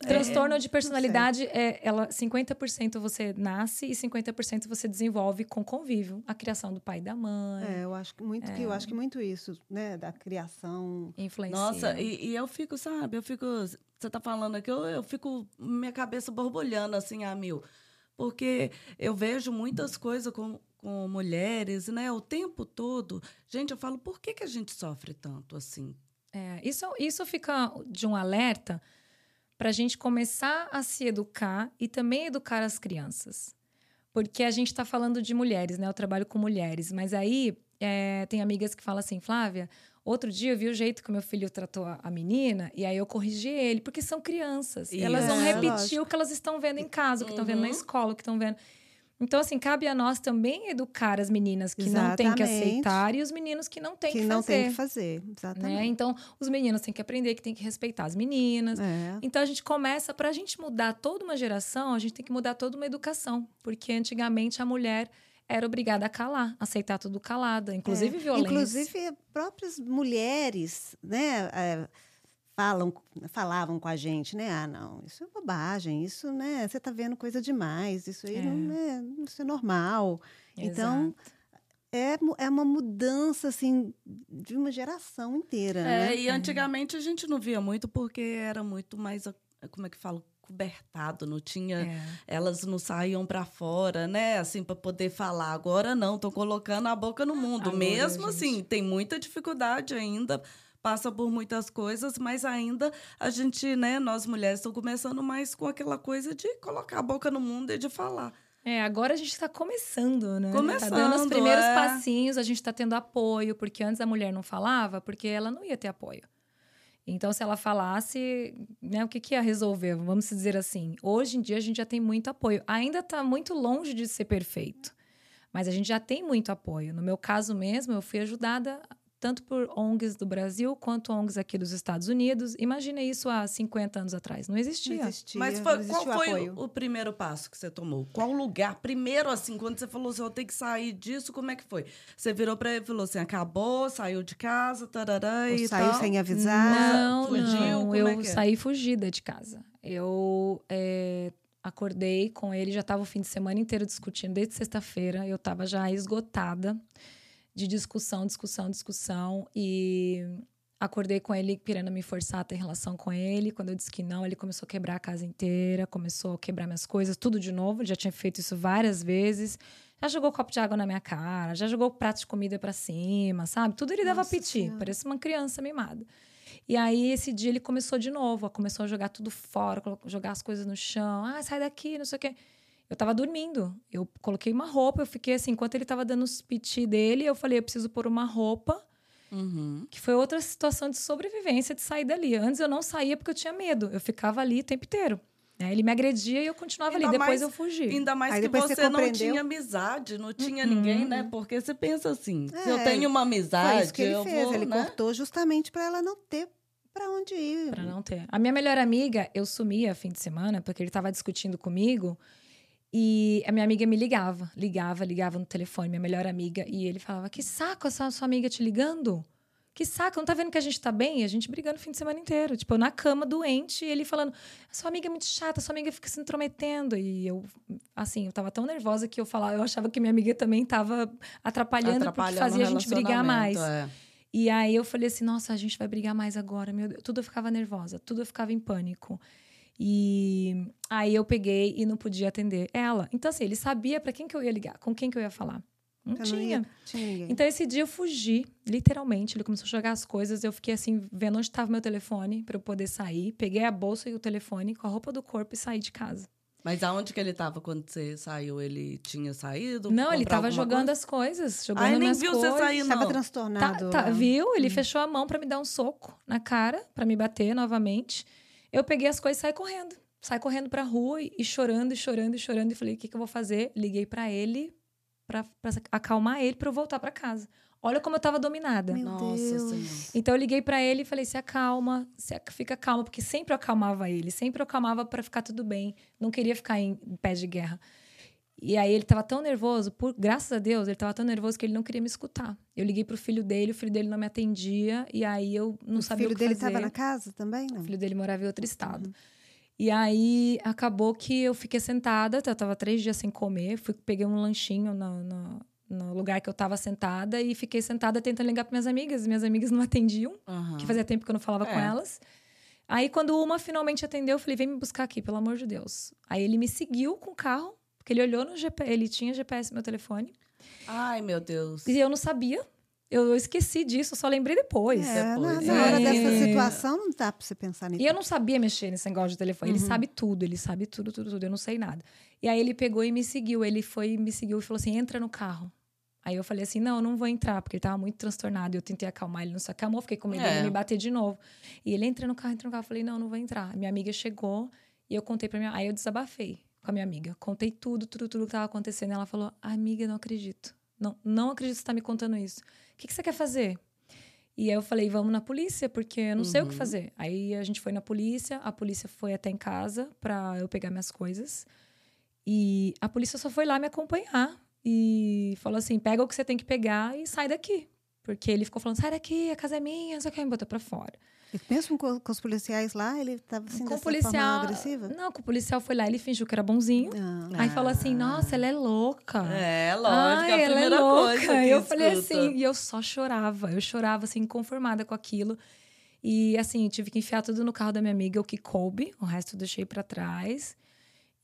Transtorno de personalidade é ela 50% você nasce e 50% você desenvolve com convívio, a criação do pai e da mãe, É, eu acho que muito que eu acho que muito isso, né, da criação. influencia. Nossa, e, e eu fico, sabe, eu fico. Você tá falando aqui, eu, eu fico. Minha cabeça borbulhando assim a mil. Porque eu vejo muitas coisas com, com mulheres, né? O tempo todo. Gente, eu falo, por que, que a gente sofre tanto assim? É, isso, isso fica de um alerta para a gente começar a se educar e também educar as crianças. Porque a gente está falando de mulheres, né? Eu trabalho com mulheres, mas aí é, tem amigas que falam assim, Flávia, outro dia eu vi o jeito que meu filho tratou a, menina e aí eu corrigi ele, porque são crianças. E elas vão Isso. repetir Lógico. o que elas estão vendo em casa, o que estão vendo na Uhum. escola, o que estão vendo. Então, assim, cabe a nós também educar as meninas que Exatamente. não têm que aceitar e os meninos que não têm que, que fazer. não têm que fazer, exatamente. Né? Então, os meninos têm que aprender que tem que respeitar as meninas. É. Então, a gente começa, para a gente mudar toda uma geração, a gente tem que mudar toda uma educação. Porque antigamente a mulher era obrigada a calar, aceitar tudo calada, inclusive é. violência. Inclusive, próprias mulheres, né? É, falam, falavam com a gente, né? Ah, não, isso é bobagem, isso, né? Você está vendo coisa demais, isso aí é. não é, isso é normal. Então, Exato. Então, é, é uma mudança, assim, de uma geração inteira, é, né? E antigamente a gente não via muito porque era muito mais, como é que falo? cobertado, não tinha, é. elas não saíam para fora, né, assim para poder falar. Agora não, estão colocando a boca no mundo. Agora, Mesmo gente... assim, tem muita dificuldade ainda passa por muitas coisas, mas ainda a gente, né, nós mulheres estamos começando mais com aquela coisa de colocar a boca no mundo e de falar. É, agora a gente está começando, né? Começando, tá dando os primeiros é. passinhos, a gente está tendo apoio, porque antes a mulher não falava, porque ela não ia ter apoio. Então, se ela falasse, né, o que, que ia resolver? Vamos dizer assim. Hoje em dia, a gente já tem muito apoio. Ainda está muito longe de ser perfeito, mas a gente já tem muito apoio. No meu caso mesmo, eu fui ajudada tanto por ONGs do Brasil quanto ONGs aqui dos Estados Unidos. Imagina isso há 50 anos atrás. Não existia. Não existia Mas foi, qual foi o, o, primeiro passo que você tomou? Qual lugar? Primeiro, assim, quando você falou assim, eu tenho que sair disso, como é que foi? Você virou para ele e falou assim, acabou, saiu de casa, tarará Ou e saiu tal. sem avisar? Não, fugiu, não. eu é, é saí fugida de casa. Eu é, acordei com ele, já estava o fim de semana inteiro discutindo, desde sexta-feira. Eu estava já esgotada de discussão, discussão, discussão. E acordei com ele querendo me forçar a ter relação com ele. Quando eu disse que não, ele começou a quebrar a casa inteira, começou a quebrar minhas coisas, tudo de novo. Ele já tinha feito isso várias vezes. Já jogou copo de água na minha cara, já jogou prato de comida para cima, sabe? Tudo ele dava piti, parece uma criança mimada. E aí, esse dia, ele começou de novo, começou a jogar tudo fora, jogar as coisas no chão. Ah, sai daqui, não sei o quê. Eu tava dormindo. Eu coloquei uma roupa, eu fiquei assim, enquanto ele tava dando os piti dele, eu falei, eu preciso pôr uma roupa. Uhum. Que foi outra situação de sobrevivência, de sair dali. Antes eu não saía porque eu tinha medo. Eu ficava ali o tempo inteiro. Né? Ele me agredia e eu continuava ainda ali. Depois mais, eu fugi. Ainda mais Aí que você, você não tinha amizade, não tinha uhum. ninguém, né? Porque você pensa assim: é, se eu tenho uma amizade. Foi isso que ele fez. Vou, ele né? cortou justamente para ela não ter para onde ir. Para não ter. A minha melhor amiga, eu sumia fim de semana porque ele estava discutindo comigo. E a minha amiga me ligava, ligava, ligava no telefone, minha melhor amiga. E ele falava: Que saco essa sua amiga te ligando? Que saco, não tá vendo que a gente tá bem? E a gente brigando o fim de semana inteiro. Tipo, eu na cama, doente, e ele falando: Sua amiga é muito chata, sua amiga fica se intrometendo. E eu, assim, eu tava tão nervosa que eu falava, eu achava que minha amiga também tava atrapalhando, atrapalhando porque fazia a gente brigar mais. É. E aí eu falei assim: Nossa, a gente vai brigar mais agora, meu Deus. Tudo eu ficava nervosa, tudo eu ficava em pânico. E aí eu peguei e não podia atender ela. Então, assim, ele sabia para quem que eu ia ligar, com quem que eu ia falar. Não eu tinha. Não ia, tinha então, esse dia eu fugi, literalmente. Ele começou a jogar as coisas. Eu fiquei assim, vendo onde estava meu telefone para eu poder sair. Peguei a bolsa e o telefone com a roupa do corpo e saí de casa. Mas aonde que ele estava quando você saiu? Ele tinha saído? Não, ele estava jogando coisa? as coisas, jogando ah, nem viu coisas. você sair, não. Estava transtornado. Tá, tá, viu? Ele hum. fechou a mão para me dar um soco na cara, para me bater novamente. Eu peguei as coisas e saí correndo. Saí correndo pra rua e, chorando, e chorando, e chorando. E falei, o que, que eu vou fazer? Liguei para ele para acalmar ele para eu voltar para casa. Olha como eu tava dominada. Meu Nossa Deus. Então eu liguei para ele e falei: se acalma, se fica calma, porque sempre eu acalmava ele, sempre eu acalmava para ficar tudo bem. Não queria ficar em, em pé de guerra. E aí ele tava tão nervoso, por graças a Deus, ele tava tão nervoso que ele não queria me escutar. Eu liguei pro filho dele, o filho dele não me atendia, e aí eu não o sabia o que fazer. O filho dele tava na casa também, não? O filho dele morava em outro estado. Uhum. E aí acabou que eu fiquei sentada, eu tava três dias sem comer, fui, peguei um lanchinho no, no, no lugar que eu tava sentada e fiquei sentada tentando ligar para minhas amigas. Minhas amigas não atendiam, uhum. que fazia tempo que eu não falava é. com elas. Aí, quando uma finalmente atendeu, eu falei: vem me buscar aqui, pelo amor de Deus. Aí ele me seguiu com o carro, porque ele olhou no GPS, ele tinha GPS no meu telefone. Ai, meu Deus. E eu não sabia. Eu esqueci disso, só lembrei depois. É, depois. Na, na hora é. dessa situação, não dá pra você pensar nisso. E eu não sabia mexer nesse negócio de telefone. Uhum. Ele sabe tudo, ele sabe tudo, tudo, tudo. Eu não sei nada. E aí ele pegou e me seguiu. Ele foi, me seguiu e falou assim: entra no carro. Aí eu falei assim: não, eu não vou entrar, porque ele tava muito transtornado. Eu tentei acalmar, ele não se acalmou, fiquei com medo é. de me bater de novo. E ele entra no carro, entra no carro. Eu falei: não, não vou entrar. Minha amiga chegou e eu contei pra minha. Aí eu desabafei com a minha amiga. Contei tudo, tudo, tudo que tava acontecendo. Ela falou: Amiga, não acredito. Não, não acredito que você tá me contando isso. O que, que você quer fazer? E aí eu falei, vamos na polícia, porque eu não uhum. sei o que uhum. fazer. Aí a gente foi na polícia, a polícia foi até em casa para eu pegar minhas coisas. E a polícia só foi lá me acompanhar e falou assim: pega o que você tem que pegar e sai daqui. Porque ele ficou falando, sai daqui, a casa é minha, não sei o que, me botou pra fora. E mesmo com, com, os policiais lá, ele estava assim, com dessa policial, forma agressiva? Não, com o policial foi lá, ele fingiu que era bonzinho. Ah. Aí falou assim, nossa, ela é louca. É, lógico, Ai, a ela é louca. coisa eu falei assim, e eu só chorava. Eu chorava, assim, conformada com aquilo. E, assim, tive que enfiar tudo no carro da minha amiga, o que coube. O resto eu deixei para trás.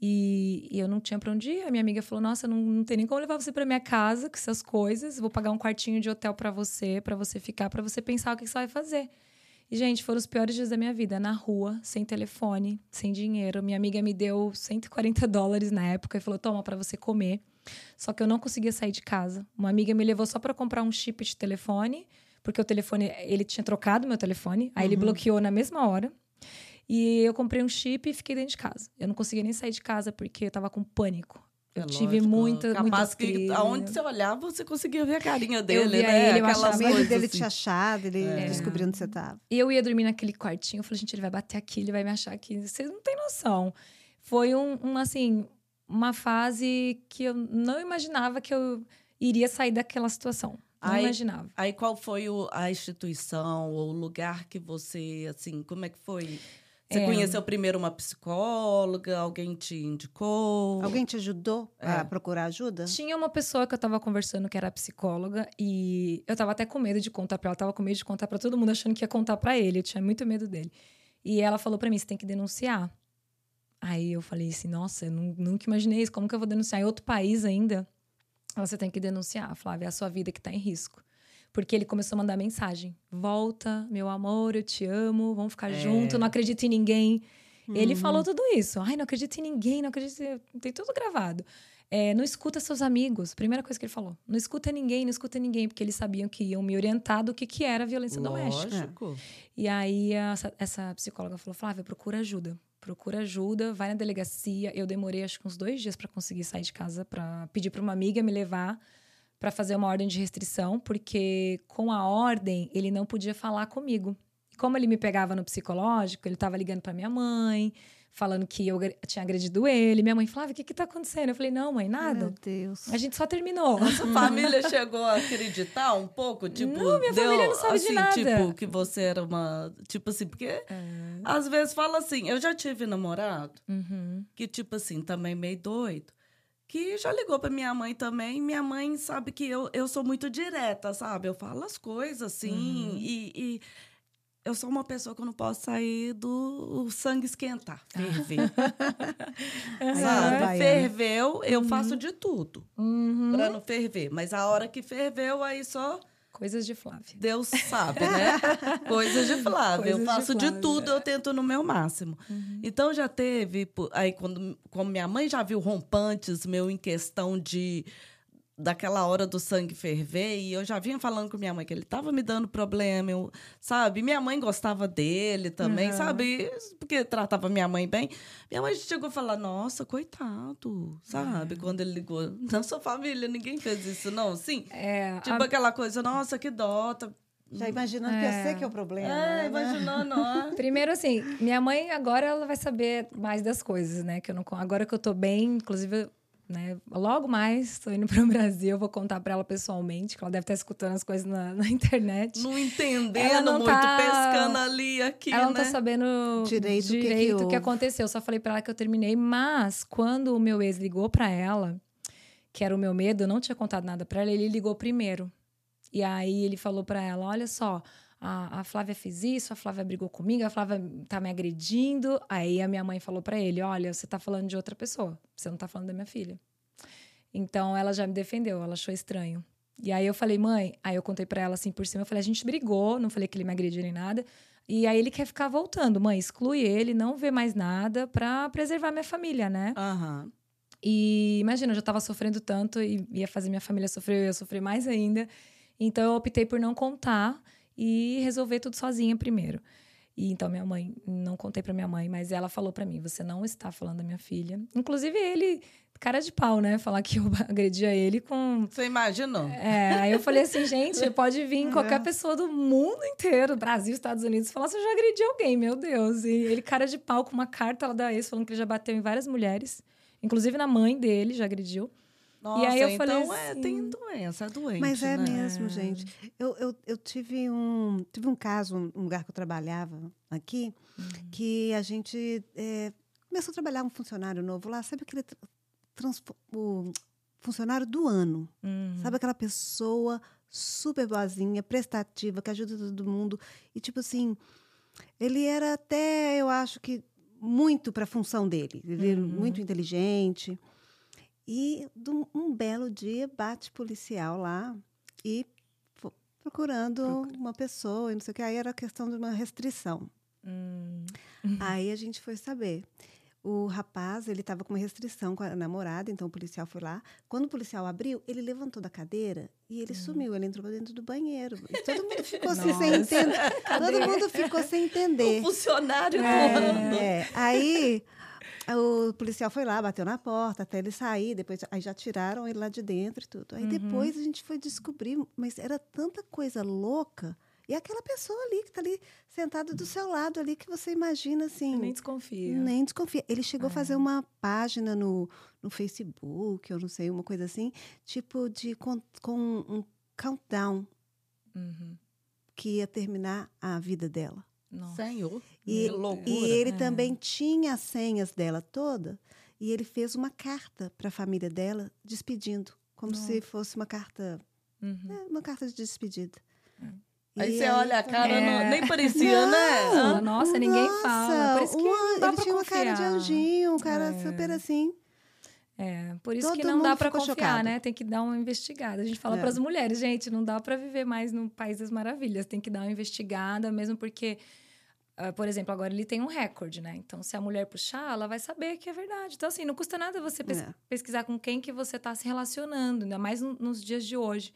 E, e, eu não tinha para onde ir. A minha amiga falou: Nossa, não, não tem nem como levar você para minha casa com essas coisas. Vou pagar um quartinho de hotel para você, para você ficar, para você pensar o que você vai fazer. E, gente, foram os piores dias da minha vida. Na rua, sem telefone, sem dinheiro. Minha amiga me deu 140 dólares na época e falou: Toma, para você comer. Só que eu não conseguia sair de casa. Uma amiga me levou só para comprar um chip de telefone, porque o telefone, ele tinha trocado meu telefone. Aí uhum. ele bloqueou na mesma hora. E eu comprei um chip e fiquei dentro de casa. Eu não conseguia nem sair de casa porque eu tava com pânico. Eu é tive lógico. muita, Capaz que aonde você olhava, você conseguia ver a carinha dele, né? Ele, eu achava medo dele assim. te achar, dele é. descobrir onde você tava. E eu ia dormir naquele quartinho, eu falei, gente, ele vai bater aqui, ele vai me achar aqui. Vocês não têm noção. Foi um, um, assim, uma fase que eu não imaginava que eu iria sair daquela situação. Não aí, imaginava. Aí qual foi o, a instituição ou o lugar que você, assim, como é que foi? Você é. conheceu primeiro uma psicóloga? Alguém te indicou? Alguém te ajudou é. a procurar ajuda? Tinha uma pessoa que eu tava conversando que era psicóloga e eu tava até com medo de contar para ela. Eu tava com medo de contar para todo mundo, achando que ia contar para ele. Eu tinha muito medo dele. E ela falou para mim: você tem que denunciar. Aí eu falei assim: nossa, eu nunca imaginei isso. Como que eu vou denunciar em outro país ainda? Você tem que denunciar, Flávia, é a sua vida que tá em risco. Porque ele começou a mandar mensagem: Volta, meu amor, eu te amo, vamos ficar é. junto, não acredito em ninguém. Uhum. Ele falou tudo isso. Ai, não acredito em ninguém, não acredito. Tem tudo gravado. É, não escuta seus amigos. Primeira coisa que ele falou. Não escuta ninguém, não escuta ninguém, porque eles sabiam que iam me orientar do que, que era violência Lógico. doméstica. E aí essa, essa psicóloga falou: Flávia, procura ajuda. Procura ajuda, vai na delegacia. Eu demorei acho que uns dois dias para conseguir sair de casa, para pedir para uma amiga me levar para fazer uma ordem de restrição, porque com a ordem ele não podia falar comigo. Como ele me pegava no psicológico, ele estava ligando para minha mãe, falando que eu tinha agredido ele. Minha mãe falava: O que que tá acontecendo? Eu falei: Não, mãe, nada. Meu Deus. A gente só terminou. A sua família chegou a acreditar um pouco? Tipo, não, minha deu, família não sabe assim, de nada. Tipo, que você era uma. Tipo assim, porque é. às vezes fala assim: Eu já tive namorado uhum. que, tipo assim, também meio doido que já ligou para minha mãe também. Minha mãe sabe que eu, eu sou muito direta, sabe? Eu falo as coisas assim uhum. e, e, eu sou uma pessoa que eu não posso sair do sangue esquentar, ferver. sabe? Ferveu, eu uhum. faço de tudo uhum. para não ferver. Mas a hora que ferveu, aí só Coisas de Flávia. Deus sabe, né? Coisas de Flávia. Coisas eu faço de, Flávia, de tudo, é. eu tento no meu máximo. Uhum. Então já teve, aí quando como minha mãe já viu rompantes meu em questão de daquela hora do sangue ferver e eu já vinha falando com minha mãe que ele estava me dando problema, eu, sabe? Minha mãe gostava dele também, uhum. sabe? Porque tratava minha mãe bem. Minha mãe chegou a falar: "Nossa, coitado", sabe? Uhum. Quando ele ligou, na sua família ninguém fez isso não, sim. É, tipo a... aquela coisa: "Nossa, que dó, tá já imaginando é. que eu sei que é o problema. É, né? imaginando, ó. Primeiro, assim, minha mãe agora ela vai saber mais das coisas, né? Que eu não, agora que eu tô bem, inclusive né? Logo mais, estou indo para o Brasil, vou contar para ela pessoalmente, que ela deve estar escutando as coisas na, na internet. Não entendendo não muito, tá, pescando ali, aqui, Ela né? não está sabendo direito, direito o que, que, aconteceu. Só falei para ela que eu terminei, mas quando o meu ex ligou para ela, que era o meu medo, eu não tinha contado nada para ela, ele ligou primeiro. E aí ele falou para ela, olha só, a, a Flávia fez isso, a Flávia brigou comigo, a Flávia tá me agredindo. Aí a minha mãe falou para ele: Olha, você tá falando de outra pessoa, você não tá falando da minha filha. Então ela já me defendeu, ela achou estranho. E aí eu falei, mãe, aí eu contei para ela assim por cima, eu falei, a gente brigou, não falei que ele me agrediu nem nada. E aí ele quer ficar voltando, mãe, exclui ele, não vê mais nada para preservar minha família, né? Uhum. E imagina, eu já tava sofrendo tanto e ia fazer minha família sofrer, eu ia sofrer mais ainda. Então eu optei por não contar e resolver tudo sozinha primeiro. E então minha mãe, não contei para minha mãe, mas ela falou para mim: "Você não está falando da minha filha". Inclusive ele cara de pau, né? Falar que eu agredia ele com. Você imaginou? É, aí eu falei assim, gente, pode vir qualquer pessoa do mundo inteiro, Brasil, Estados Unidos, falar se eu já agredi alguém, meu Deus. E ele, cara de pau, com uma carta lá da ex, falando que ele já bateu em várias mulheres, inclusive na mãe dele, já agrediu. Nossa, e aí eu falei então é, assim, é, tem doença, é doente. Mas é né? mesmo, gente. Eu, eu, eu tive, um, tive um caso, um lugar que eu trabalhava aqui, uhum. que a gente é, começou a trabalhar um funcionário novo lá. Sabe aquele o funcionário do ano? Uhum. Sabe aquela pessoa super boazinha, prestativa, que ajuda todo mundo. E, tipo assim, ele era até, eu acho que, muito para a função dele. Ele uhum. muito inteligente. E um belo dia bate policial lá e procurando Procura. uma pessoa, e não sei o que. Aí era questão de uma restrição. Hum. Aí a gente foi saber. O rapaz, ele estava com uma restrição com a namorada, então o policial foi lá. Quando o policial abriu, ele levantou da cadeira e ele hum. sumiu. Ele entrou dentro do banheiro. E todo mundo ficou assim, sem entender. Todo mundo ficou sem entender. O funcionário é, é. Aí o policial foi lá, bateu na porta até ele sair, depois aí já tiraram ele lá de dentro e tudo. Aí uhum. depois a gente foi descobrir, mas era tanta coisa louca. E aquela pessoa ali que está ali sentada do seu lado ali que você imagina assim. Eu nem desconfia. Nem desconfia. Ele chegou é. a fazer uma página no, no Facebook, eu não sei, uma coisa assim, tipo de com, com um countdown uhum. que ia terminar a vida dela. Nossa. Senhor. E, e ele é. também tinha as senhas dela toda. E ele fez uma carta para a família dela, despedindo, como Nossa. se fosse uma carta, uhum. né, uma carta de despedida. É. Aí você aí, olha a cara, é. não, nem parecia, né? não, né? Nossa, ninguém fala. Por isso que um, dá ele tinha uma cara de anjinho, um cara é. super assim. É, por isso Todo que não dá para confiar, chocado. né? Tem que dar uma investigada. A gente fala é. para as mulheres, gente, não dá para viver mais no País das Maravilhas. Tem que dar uma investigada, mesmo porque Uh, por exemplo, agora ele tem um recorde, né? Então, se a mulher puxar, ela vai saber que é verdade. Então, assim, não custa nada você pes é. pesquisar com quem que você está se relacionando, ainda mais nos dias de hoje.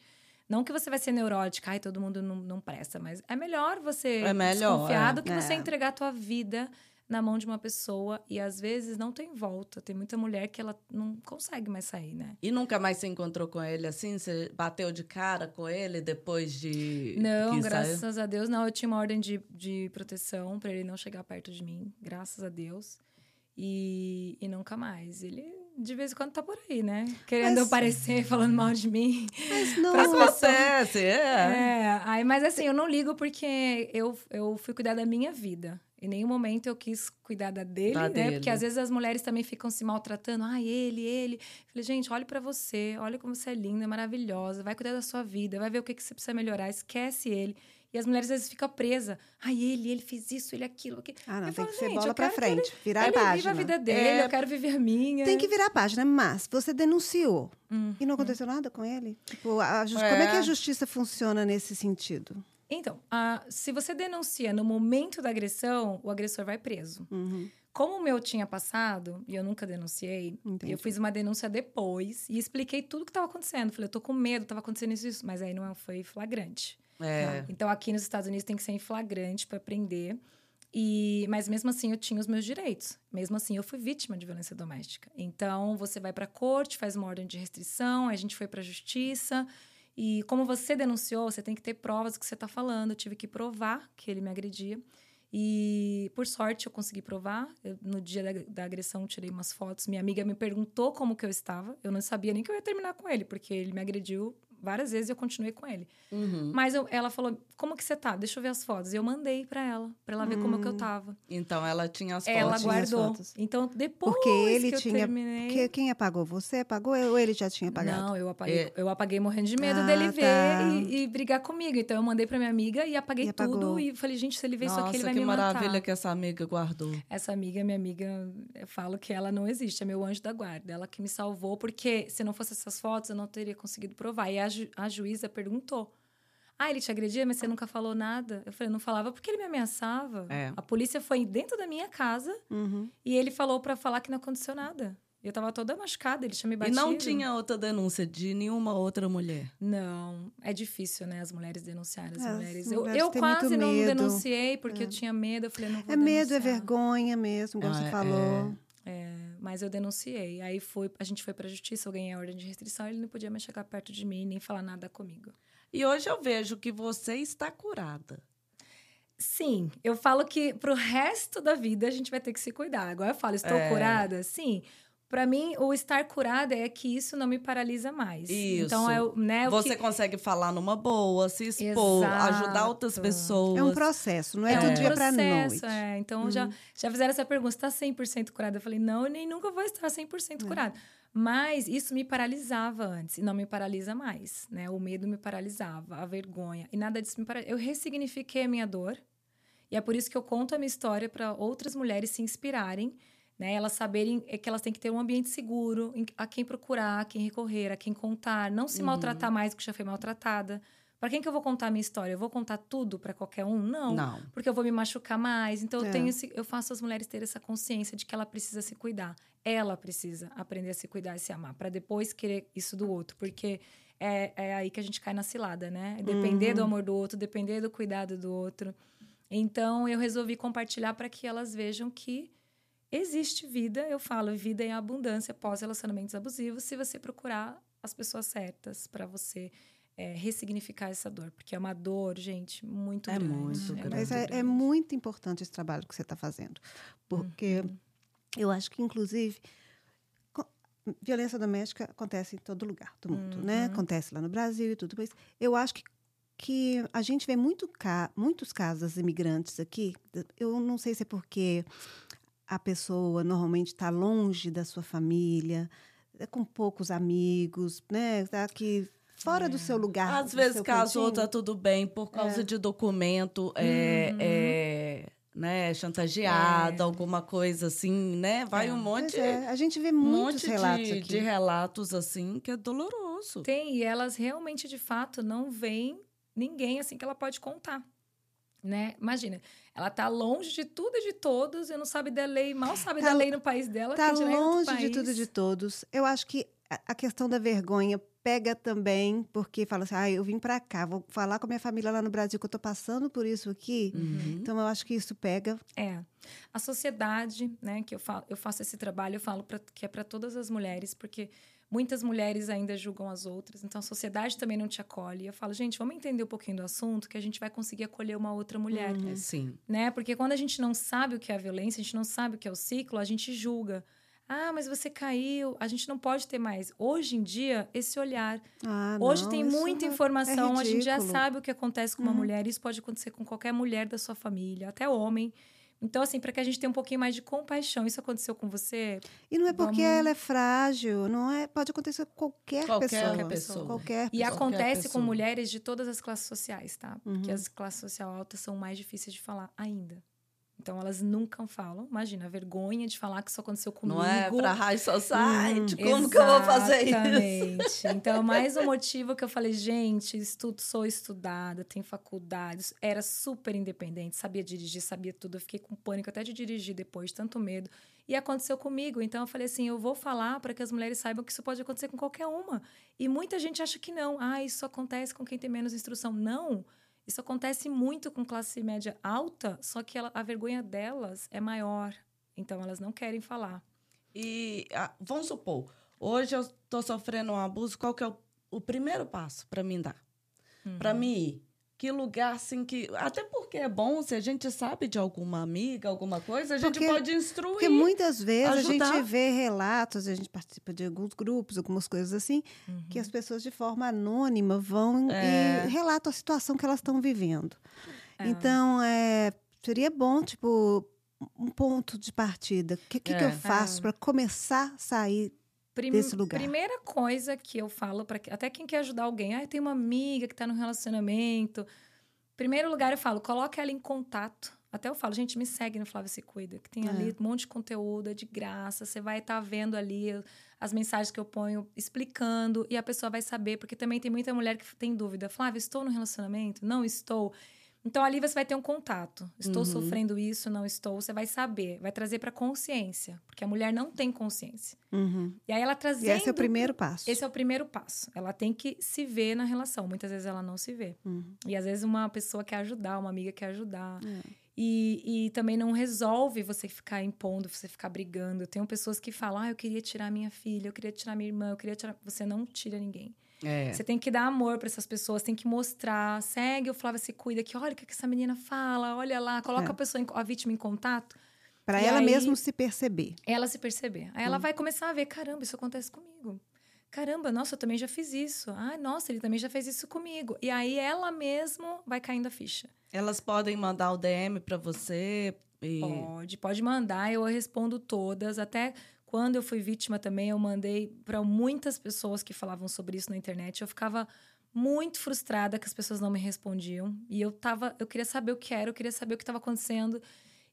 Não que você vai ser neurótica, ai, todo mundo não, não presta, mas é melhor você é melhor, desconfiar é, do que é. você entregar a tua vida na mão de uma pessoa e às vezes não tem volta. Tem muita mulher que ela não consegue mais sair, né? E nunca mais se encontrou com ele assim? Você bateu de cara com ele depois de. Não, graças saiu? a Deus não. Eu tinha uma ordem de, de proteção para ele não chegar perto de mim, graças a Deus. E, e nunca mais. Ele de vez em quando tá por aí, né? Querendo mas, aparecer, falando mal de mim. Mas não acontece, é. é. Aí, mas assim, eu não ligo porque eu, eu fui cuidar da minha vida. Em nenhum momento eu quis cuidar da dele, da né? Dele. Porque às vezes as mulheres também ficam se maltratando. Ai, ele, ele. falei, gente, olhe para você. Olha como você é linda, maravilhosa. Vai cuidar da sua vida. Vai ver o que, que você precisa melhorar. Esquece ele. E as mulheres às vezes ficam presas. Ai, ele, ele fez isso, ele aquilo. aquilo. Ah, não, eu tem falo, que ser bola pra frente. Ele, virar ele a página. Ele vive a vida dele, é... eu quero viver a minha. Tem que virar a página, mas você denunciou. Hum, e não aconteceu hum. nada com ele? Tipo, a, a, é. como é que a justiça funciona nesse sentido? Então, a, se você denuncia no momento da agressão, o agressor vai preso. Uhum. Como o meu tinha passado, e eu nunca denunciei, Entendi. eu fiz uma denúncia depois e expliquei tudo o que estava acontecendo. Falei, eu tô com medo, estava acontecendo isso, isso, mas aí não foi flagrante. É. Então, aqui nos Estados Unidos tem que ser em flagrante para prender. E, mas mesmo assim eu tinha os meus direitos. Mesmo assim eu fui vítima de violência doméstica. Então você vai para a corte, faz uma ordem de restrição, a gente foi para a justiça e como você denunciou, você tem que ter provas do que você está falando. Eu tive que provar que ele me agredia. E, por sorte, eu consegui provar. Eu, no dia da, da, agressão, tirei umas fotos. Minha amiga me perguntou como que eu estava. Eu não sabia nem que eu ia terminar com ele, porque ele me agrediu várias vezes e eu continuei com ele. Uhum. Mas eu, ela falou: Como que você tá? Deixa eu ver as fotos. E eu mandei para ela, para ela ver como que eu hum. tava. Então ela tinha as ela fotos. Ela guardou. Então depois Porque ele que tinha. terminei... Porque quem apagou? Você apagou ou ele já tinha apagado? Não, eu apaguei. É. Eu apaguei morrendo de medo ah, dele tá. ver e, e, brigar comigo. Então eu mandei para minha amiga e apaguei e tudo. E falei: Gente, se ele ver Nossa, isso aqui, ele vai me matar. que maravilha que essa amiga guardou. Essa amiga, minha amiga, eu falo que ela não existe. É meu anjo da guarda. Ela que me salvou, porque se não fosse essas fotos, eu não teria conseguido provar. E a, ju a juíza perguntou. Ah, ele te agredia, mas você nunca falou nada? Eu falei, não falava porque ele me ameaçava. É. A polícia foi dentro da minha casa uhum. e ele falou para falar que não aconteceu nada. Eu tava toda machucada, ele tinha me batido. E não tinha outra denúncia de nenhuma outra mulher? Não, é difícil, né, as mulheres denunciarem as É, as mulheres. Eu, mulheres eu têm quase não medo. denunciei, porque eu tinha medo, eu falei, não vou É medo, é denunciar. vergonha mesmo, como Ah, você é. falou. É, mas eu denunciei. Aí foi, a gente foi pra justiça, eu ganhei a ordem de restrição, ele não podia mais chegar perto de mim, nem falar nada comigo. E hoje eu vejo que você está curada. Sim, eu falo que pro resto da vida a gente vai ter que se cuidar. Agora eu falo, estou É. curada? Sim. Pra mim, o estar curada é que isso não me paralisa mais. Isso. Então, é, o- né, o você que... consegue falar numa boa, se expor, Exato. ajudar outras pessoas. É um processo, não é, É do um dia para processo, noite. é. Então, já, já fizeram essa pergunta, você tá 100% curada? Eu falei, não, eu nem nunca vou estar 100% curada. Mas isso me paralisava antes, e não me paralisa mais, né? O medo me paralisava, a vergonha. E nada disso me paralisa. Eu ressignifiquei a minha dor, e é por isso que eu conto a minha história para outras mulheres se inspirarem, né? Elas saberem é que elas têm que ter um ambiente seguro, a quem procurar, a quem recorrer, a quem contar, não se maltratar mais do que já foi maltratada. Para quem que eu vou contar a minha história? Eu vou contar tudo para qualquer um? Não Não. porque eu vou me machucar mais. Então, É. eu, tenho esse- eu faço as mulheres terem essa consciência de que ela precisa se cuidar. Ela precisa aprender a se cuidar e se amar, para depois querer isso do outro. Porque é, é aí que a gente cai na cilada, né? Depender do amor do outro, depender do cuidado do outro. Então, eu resolvi compartilhar para que elas vejam que existe vida. Eu falo, vida em abundância pós relacionamentos abusivos, se você procurar as pessoas certas para você. é, ressignificar essa dor, porque é uma dor, gente, muito É grande. muito grande. Mas é, é muito importante esse trabalho que você está fazendo. Porque Uhum. eu acho que, inclusive, violência doméstica acontece em todo lugar do mundo, né? Uhum. Acontece lá no Brasil e tudo, mas eu acho que, que a gente vê muito ca muitos casos das imigrantes aqui. Eu não sei se é porque a pessoa normalmente está longe da sua família, é com poucos amigos, né? Está aqui fora do seu lugar. Às vezes casou, cantinho. tá tudo bem, por causa de documento, é, Uhum. é, né, chantageada, alguma coisa assim, né? Vai É. um monte, é, a gente vê um muitos monte relatos de, aqui. de relatos assim que é doloroso. Tem, e elas realmente, de fato, não veem ninguém assim que ela pode contar. Né? Imagina, ela tá longe de tudo e de todos, e não sabe da lei, mal sabe Tá- da lei no país dela. Tá outro longe de tudo e de todos. Eu acho que a- a questão da vergonha pega também, porque fala assim, ah, eu vim para cá, vou falar com a minha família lá no Brasil que eu tô passando por isso aqui. Uhum. Então eu acho que isso pega. É. A sociedade, né, que eu, fa eu faço esse trabalho, eu falo pra, que é para todas as mulheres, porque muitas mulheres ainda julgam as outras, então a sociedade também não te acolhe. Eu falo, gente, vamos entender um pouquinho do assunto, que a gente vai conseguir acolher uma outra mulher. É, Sim. né? Porque quando a gente não sabe o que é a violência, a gente não sabe o que é o ciclo, a gente julga. Ah, mas você caiu. A gente não pode ter mais. Hoje em dia, esse olhar. Ah, Hoje não, tem muita é informação, a gente já sabe o que acontece com uma Uhum. mulher. Isso pode acontecer com qualquer mulher da sua família, até homem. Então, assim, para que a gente tenha um pouquinho mais de compaixão. Isso aconteceu com você? E não é porque Vamos- ela é frágil, não é? Pode acontecer com qualquer, Qualquer pessoa. pessoa. Qualquer E Qualquer acontece com pessoa. mulheres de todas as classes sociais, tá? Porque Uhum. as classes social altas são mais difíceis de falar ainda. Então, elas nunca falam. Imagina, a vergonha de falar que isso aconteceu comigo. Não é pra high society, Hum. como que eu vou fazer isso? Exatamente. Então, é mais um motivo que eu falei, gente, estudo, sou estudada, tenho faculdades, era super independente, sabia dirigir, sabia tudo. Eu fiquei com pânico até de dirigir depois, de tanto medo. E aconteceu comigo. Então, eu falei assim, eu vou falar para que as mulheres saibam que isso pode acontecer com qualquer uma. E muita gente acha que não. Ah, isso acontece com quem tem menos instrução. Não. Isso acontece muito com classe média alta, só que ela- a vergonha delas é maior. Então, elas não querem falar. E ah, vamos supor, hoje eu tô sofrendo um abuso, qual que é o, o primeiro passo para mim dar? Uhum. Para mim ir? Que lugar assim que. Até porque é bom, se a gente sabe de alguma amiga, alguma coisa, a gente Porque- pode instruir. Porque muitas vezes a ajudar. gente vê relatos, a gente participa de alguns grupos, algumas coisas assim, Uhum. que as pessoas de forma anônima vão É. e relatam a situação que elas estão vivendo. É. Então, é, seria bom, tipo, um ponto de partida. O que, que, que É. eu faço para começar a sair? Prim- desse lugar. Primeira coisa que eu falo para até quem quer ajudar alguém, ah, tenho uma amiga que está no relacionamento. Primeiro lugar eu falo, coloque ela em contato. Até eu falo, gente, me segue no Flávio Se Cuida, que tem É. ali um monte de conteúdo, é de graça. Você vai estar vendo ali as mensagens que eu ponho explicando e a pessoa vai saber, porque também tem muita mulher que tem dúvida. Flávia, estou no relacionamento? Não estou. Então ali você vai ter um contato. Estou uhum. sofrendo isso, não estou. Você vai saber, vai trazer para consciência, porque a mulher não tem consciência. Uhum. E aí ela trazendo. E esse é o primeiro passo. Esse é o primeiro passo. Ela tem que se ver na relação. Muitas vezes ela não se vê. Uhum. E às vezes uma pessoa quer ajudar, uma amiga quer ajudar. É. E, e também não resolve você ficar impondo, você ficar brigando. Tem pessoas que falam: ah, eu queria tirar minha filha, eu queria tirar minha irmã, eu queria tirar. Você não tira ninguém. É. Você tem que dar amor para essas pessoas, tem que mostrar. Segue o Flávia Se Cuida, que olha o que essa menina fala, olha lá, coloca é. a pessoa, a vítima em contato. Para ela aí, mesmo se perceber. Ela se perceber. Aí hum. ela vai começar a ver: caramba, isso acontece comigo. Caramba, nossa, eu também já fiz isso. Ah, nossa, ele também já fez isso comigo. E aí ela mesmo vai caindo a ficha. Elas podem mandar o DM para você? E... Pode, pode mandar, eu respondo todas. Até quando eu fui vítima também, eu mandei para muitas pessoas que falavam sobre isso na internet. Eu ficava muito frustrada que as pessoas não me respondiam. E eu tava, eu queria saber o que era, eu queria saber o que estava acontecendo.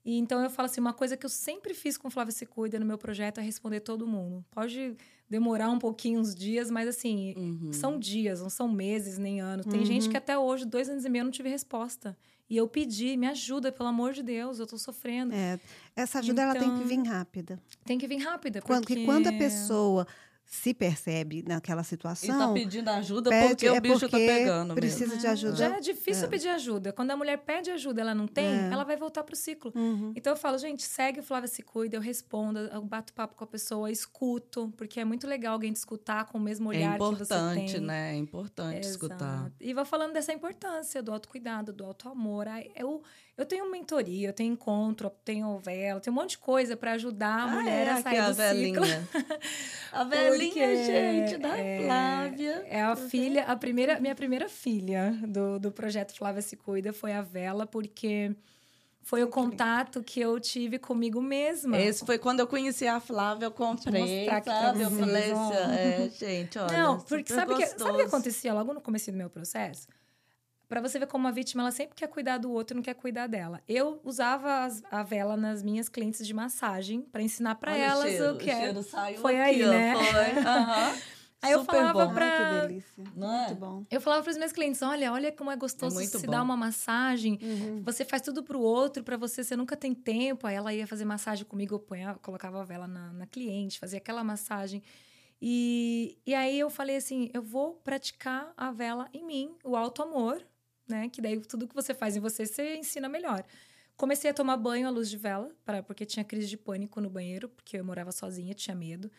E então eu falo assim, uma coisa que eu sempre fiz com Flávia Se Cuida no meu projeto é responder todo mundo. Pode demorar um pouquinho, uns dias, mas assim, uhum. são dias, não são meses nem anos. Tem uhum. gente que até hoje, dois anos e meio, não tive resposta. E eu pedi, me ajuda, pelo amor de Deus, eu tô sofrendo. É, essa ajuda então, ela tem que vir então, rápida. Tem que vir rápida. Porque... Porque quando a pessoa se percebe naquela situação. E tá pedindo ajuda pede, porque é o bicho tá porque tá pegando. Precisa mesmo. de ajuda. Já é difícil é. pedir ajuda. Quando a mulher pede ajuda ela não tem, é. ela vai voltar pro ciclo. Uhum. Então eu falo, gente, segue o Flávia Se Cuida, eu respondo, eu bato papo com a pessoa, escuto, porque é muito legal alguém te escutar com o mesmo é olhar que você tem. É importante, né? É importante Exato. escutar. E vou falando dessa importância do autocuidado, do auto-amor. Eu, eu tenho mentoria, eu tenho encontro, eu tenho vela, tenho um monte de coisa para ajudar a ah, mulher é, a sair do a velhinha. ciclo. a velhinha, gente, da é, Flávia. É a filha, a primeira, minha primeira filha do, do projeto Flávia Se Cuida foi a Vela, porque foi o contato que eu tive comigo mesma. Esse foi quando eu conheci a Flávia, eu comprei, sabe? Eu falei assim, é, gente, olha, Não, porque sabe o que, sabe que acontecia logo no começo do meu processo? Para você ver como a vítima ela sempre quer cuidar do outro, não quer cuidar dela. Eu usava as, a vela nas minhas clientes de massagem para ensinar para elas o, cheiro, o que é. Foi aqui, aí, né? Foi. Uhum. Aí eu falava para que delícia. Não é? Muito bom. Eu falava para os meus clientes, olha, olha como é gostoso é se bom. dar uma massagem. Uhum. Você faz tudo para o outro, para você você nunca tem tempo. Aí ela ia fazer massagem comigo, eu punha, colocava a vela na, na cliente, fazia aquela massagem. E, e aí eu falei assim, eu vou praticar a vela em mim, o alto amor, né? Que daí tudo que você faz em você, você ensina melhor. Comecei a tomar banho à luz de vela, para porque tinha crise de pânico no banheiro, porque eu morava sozinha, tinha medo.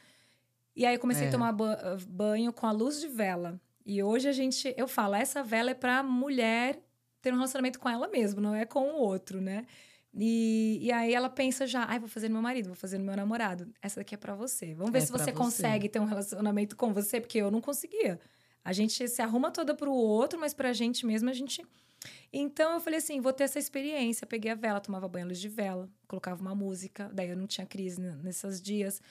E aí eu comecei é. a tomar ba banho com a luz de vela. E hoje a gente, eu falo, essa vela é para mulher ter um relacionamento com ela mesma, não é com o outro, né? E, e aí ela pensa já, ai, vou fazer no meu marido, vou fazer no meu namorado. Essa daqui é para você. Vamos ver é se você, você consegue ter um relacionamento com você, porque eu não conseguia. A gente se arruma toda pro outro, mas pra gente mesmo a gente. Então eu falei assim: vou ter essa experiência. Peguei a vela, tomava banho luz de vela, colocava uma música, daí eu não tinha crise nesses dias.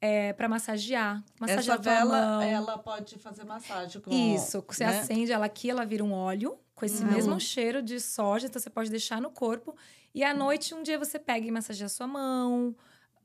É, para massagear. Massagear Essa vela, ela pode fazer massagem com Isso, você né? acende ela aqui, ela vira um óleo com esse uhum. mesmo cheiro de soja, então você pode deixar no corpo. E à noite, um dia você pega e massageia a sua mão,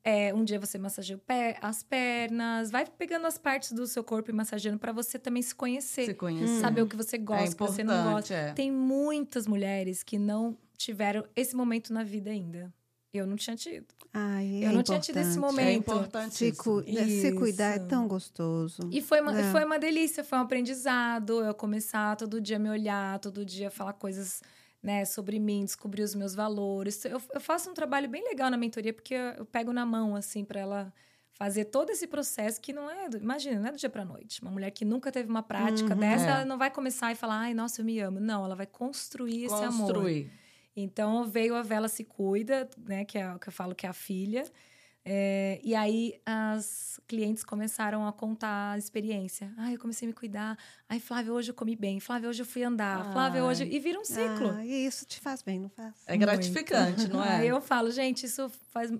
é, um dia você massageia pé, as pernas, vai pegando as partes do seu corpo e massageando para você também se conhecer. Se conhecer. Saber o que você gosta, é o que você não gosta. É. Tem muitas mulheres que não tiveram esse momento na vida ainda. Eu não tinha tido. Ai, é eu não importante. tinha tido esse momento. É importante. Se, cu se, cuidar é tão gostoso. E foi uma, é. foi uma delícia, foi um aprendizado. Eu começar todo dia a me olhar, todo dia falar coisas né, sobre mim, descobrir os meus valores. Eu, eu faço um trabalho bem legal na mentoria, porque eu, eu pego na mão, assim, para ela fazer todo esse processo que não é, do, imagina, não é do dia para noite. Uma mulher que nunca teve uma prática uhum, dessa, é. ela não vai começar e falar, ai, nossa, eu me amo. Não, ela vai construir, construir. esse amor. Então veio a Vela Se Cuida, né, que é o que eu falo que é a filha. É, e aí as clientes começaram a contar a experiência. Ai, eu comecei a me cuidar. Ai, Flávia, hoje eu comi bem. Flávia, hoje eu fui andar. Ai. Flávia, hoje. E vira um ciclo. Ah, e isso te faz bem, não faz? É gratificante, não é? Aí eu falo, gente, isso faz.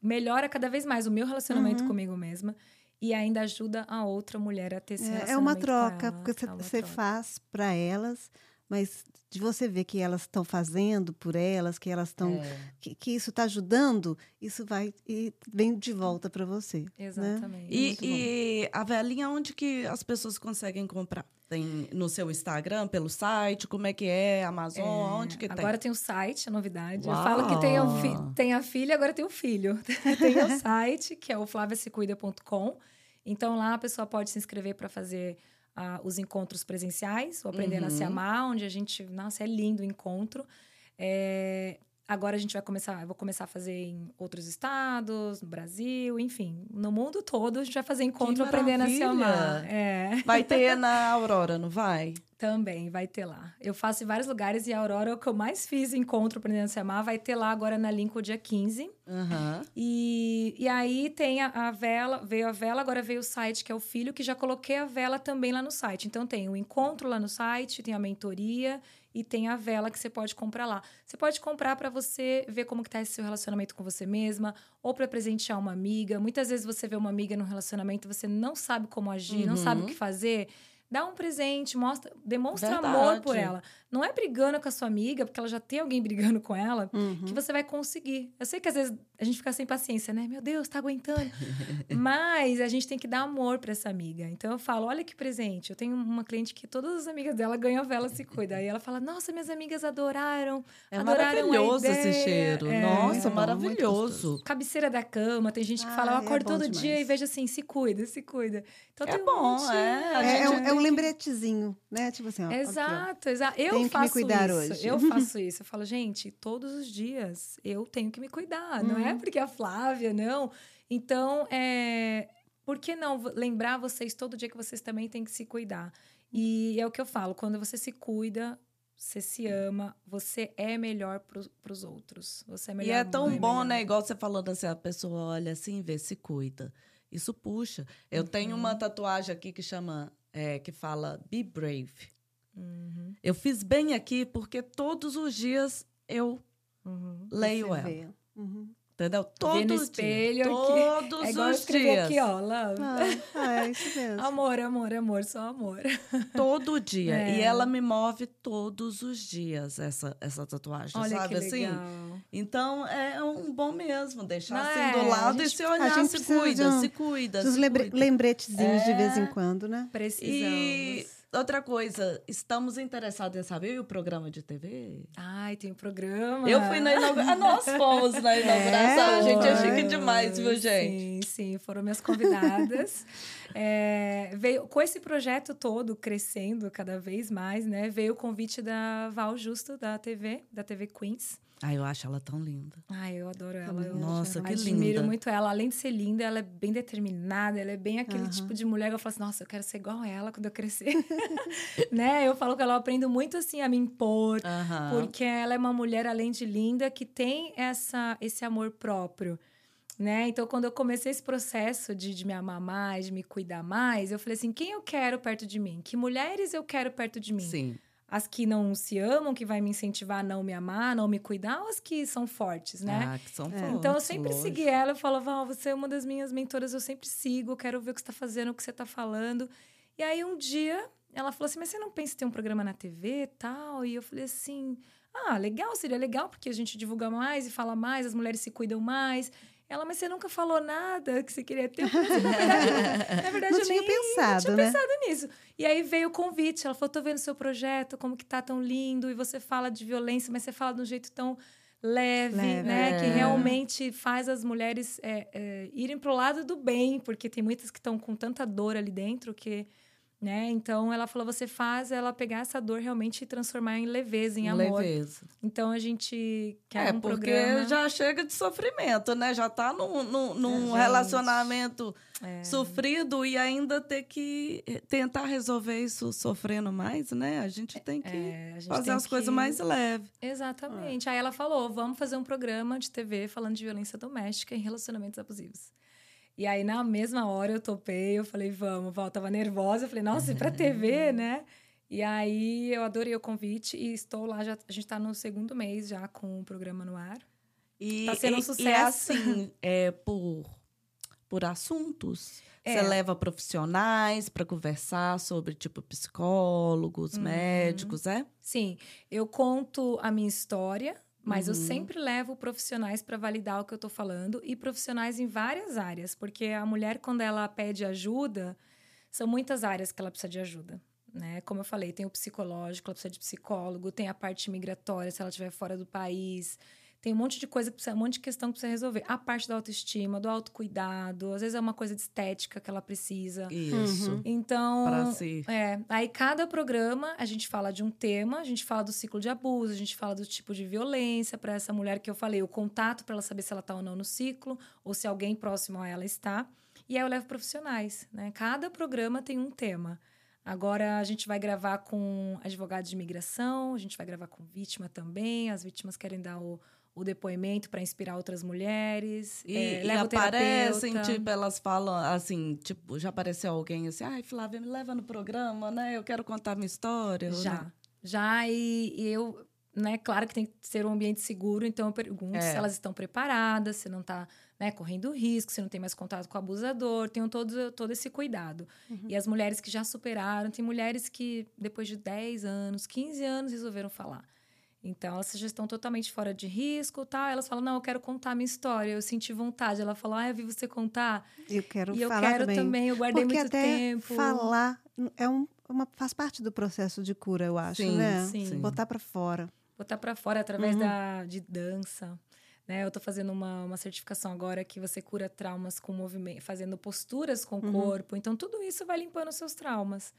Melhora cada vez mais o meu relacionamento uhum. comigo mesma. E ainda ajuda a outra mulher a ter esse é, é uma troca, porque você faz para elas, mas de você ver que elas estão fazendo por elas, que elas estão. É. Que, que, isso está ajudando, isso vai e vem de volta para você. Né? Exatamente. Né? E, e, a velinha, onde que as pessoas conseguem comprar? Tem no seu Instagram, pelo site? Como é que é? Amazon? É, onde que tem? Agora tem o site, a novidade. Uau. Eu falo que tem, o tem a filha, agora tem o filho. tem o site, que é o flaviasecuida.com. Então lá a pessoa pode se inscrever para fazer os encontros presenciais, o Aprendendo uhum. a Se Amar, onde a gente. Nossa, é lindo o encontro. É, agora a gente vai começar, eu vou começar a fazer em outros estados, no Brasil, enfim, no mundo todo a gente vai fazer encontro aprendendo a se amar. É. Vai ter na Aurora, não vai? Também vai ter lá. Eu faço em vários lugares e a Aurora é o que eu mais fiz encontro aprendendo a se amar. Vai ter lá agora na Lincoln dia 15. Uhum. E, e aí tem a, a, vela, veio a vela, agora veio o site que é o filho, que já coloquei a vela também lá no site. Então tem o encontro lá no site, tem a mentoria e tem a vela que você pode comprar lá. Você pode comprar para você ver como que tá esse seu relacionamento com você mesma, ou para presentear uma amiga. Muitas vezes você vê uma amiga no relacionamento, você não sabe como agir, uhum. não sabe o que fazer dá um presente, mostra, demonstra Verdade. amor por ela. Não é brigando com a sua amiga, porque ela já tem alguém brigando com ela, uhum. que você vai conseguir. Eu sei que às vezes a gente fica sem paciência, né? Meu Deus, tá aguentando. Mas a gente tem que dar amor para essa amiga. Então eu falo, olha que presente. Eu tenho uma cliente que todas as amigas dela ganham a vela se cuida. Aí ela fala: "Nossa, minhas amigas adoraram". É adoraram maravilhoso esse cheiro. É, Nossa, é maravilhoso. Cabeceira da cama, tem gente que ah, fala: "Eu acordo é todo demais. dia e vejo assim, se cuida, se cuida". Então é bom, um é. É, é, um, é lembretezinho, né? Tipo assim, ó, Exato, exato. Eu tenho faço que me cuidar isso. hoje. Eu faço isso. Eu falo, gente, todos os dias eu tenho que me cuidar. Uhum. Não é uhum. porque a Flávia, não. Então, é... por que não lembrar vocês todo dia que vocês também têm que se cuidar? E é o que eu falo, quando você se cuida, você se ama, você é melhor para os outros. Você é melhor. E é tão bom, melhor. né? Igual você falando assim, a pessoa olha assim, vê, se cuida. Isso puxa. Eu uhum. tenho uma tatuagem aqui que chama, é, que fala Be Brave. Uhum. Eu fiz bem aqui porque todos os dias eu uhum. leio Você ela. Uhum. Entendeu? Todos no espelho Todos é igual os dias. aqui, ó, love. Ah, é isso mesmo. amor, amor, amor, só amor. Todo dia. É. E ela me move todos os dias, essa, essa tatuagem, Olha sabe que assim? Então é um bom mesmo deixar Não assim é, do lado gente, e se olhar, se cuida, um, se cuida. Dos se cuida. lembretezinhos de vez em é. quando, né? Precisamos. E Outra coisa, estamos interessados em saber o programa de TV? Ai, tem um programa. Eu fui na inauguração. Ah, nós fomos na é? inauguração. É, a gente é chique demais, viu, gente? Sim, sim, foram minhas convidadas. é, veio, com esse projeto todo crescendo cada vez mais, né? Veio o convite da Val Justo, da TV, da TV Queens. Ah, eu acho ela tão linda. Ai, eu adoro ela. Eu Nossa, que admiro linda. Admiro muito ela. Além de ser linda, ela é bem determinada. Ela é bem aquele uhum. tipo de mulher que eu falo assim, nossa, eu quero ser igual a ela quando eu crescer. né? Eu falo que ela aprendo muito, assim, a me impor. Uhum. Porque ela é uma mulher, além de linda, que tem essa, esse amor próprio. Né? Então, quando eu comecei esse processo de, de me amar mais, de me cuidar mais, eu falei assim, quem eu quero perto de mim? Que mulheres eu quero perto de mim? Sim as que não se amam, que vai me incentivar a não me amar, não me cuidar, ou as que são fortes, né? Ah, que são é. fortes. Então eu sempre lógico. segui ela, eu falava, oh, você é uma das minhas mentoras, eu sempre sigo, quero ver o que você está fazendo, o que você está falando. E aí um dia ela falou assim: Mas você não pensa em ter um programa na TV e tal? E eu falei assim: Ah, legal, seria legal, porque a gente divulga mais e fala mais, as mulheres se cuidam mais. Ela, mas você nunca falou nada que você queria ter. Assim, na verdade, na verdade não eu tinha nem, pensado, não tinha né? pensado nisso. E aí veio o convite. Ela falou: tô vendo seu projeto, como que tá tão lindo. E você fala de violência, mas você fala de um jeito tão leve, leve né? É. Que realmente faz as mulheres é, é, irem pro lado do bem, porque tem muitas que estão com tanta dor ali dentro que né? Então ela falou: você faz ela pegar essa dor realmente e transformar em leveza, em amor. Leveza. Então a gente quer é, um porque programa... já chega de sofrimento, né? Já tá num, num, num é, relacionamento é. sofrido e ainda ter que tentar resolver isso sofrendo mais, né? A gente tem que é, gente fazer tem as que... coisas mais leves. Exatamente. Aí ela falou: vamos fazer um programa de TV falando de violência doméstica e relacionamentos abusivos. E aí, na mesma hora, eu topei, eu falei, vamos, Val, tava nervosa. Eu falei, nossa, e pra TV, né? E aí, eu adorei o convite e estou lá, já, a gente tá no segundo mês já com o programa no ar. E, tá sendo um sucesso. E assim, é por, por assuntos? É. Você leva profissionais para conversar sobre, tipo, psicólogos, uhum. médicos, é? Sim. Eu conto a minha história, mas uhum. eu sempre levo profissionais para validar o que eu estou falando e profissionais em várias áreas, porque a mulher, quando ela pede ajuda, são muitas áreas que ela precisa de ajuda. Né? Como eu falei, tem o psicológico, ela precisa de psicólogo, tem a parte migratória, se ela estiver fora do país. Tem um monte de coisa, um monte de questão que precisa resolver. A parte da autoestima, do autocuidado, às vezes é uma coisa de estética que ela precisa. Isso. Uhum. Então, pra si. é, aí cada programa a gente fala de um tema, a gente fala do ciclo de abuso, a gente fala do tipo de violência para essa mulher que eu falei, o contato para ela saber se ela está ou não no ciclo ou se alguém próximo a ela está. E aí eu levo profissionais, né? Cada programa tem um tema. Agora a gente vai gravar com advogados de imigração, a gente vai gravar com vítima também. As vítimas querem dar o, o depoimento para inspirar outras mulheres. E, é, e aparecem, tipo, elas falam assim, tipo, já apareceu alguém assim, ai, Flávia, me leva no programa, né? Eu quero contar minha história. Já, né? já, e, e, eu, né, claro que tem que ser um ambiente seguro, então eu pergunto é. se elas estão preparadas, se não está né, correndo risco, se não tem mais contato com o abusador, tenham todo, todo esse cuidado. Uhum. E as mulheres que já superaram, tem mulheres que depois de 10 anos, 15 anos resolveram falar. Então, elas já estão totalmente fora de risco, tal. Elas falam, não, eu quero contar minha história. Eu senti vontade. Ela falou, ah, eu vi você contar. Eu quero e falar eu quero também. também. Eu guardei Porque muito até tempo. falar é um, uma, faz parte do processo de cura, eu acho, sim, né? Sim. Botar para fora. Botar para fora através uhum. da, de dança. Né? Eu estou fazendo uma, uma certificação agora que você cura traumas com movimento, fazendo posturas com o uhum. corpo. Então, tudo isso vai limpando os seus traumas.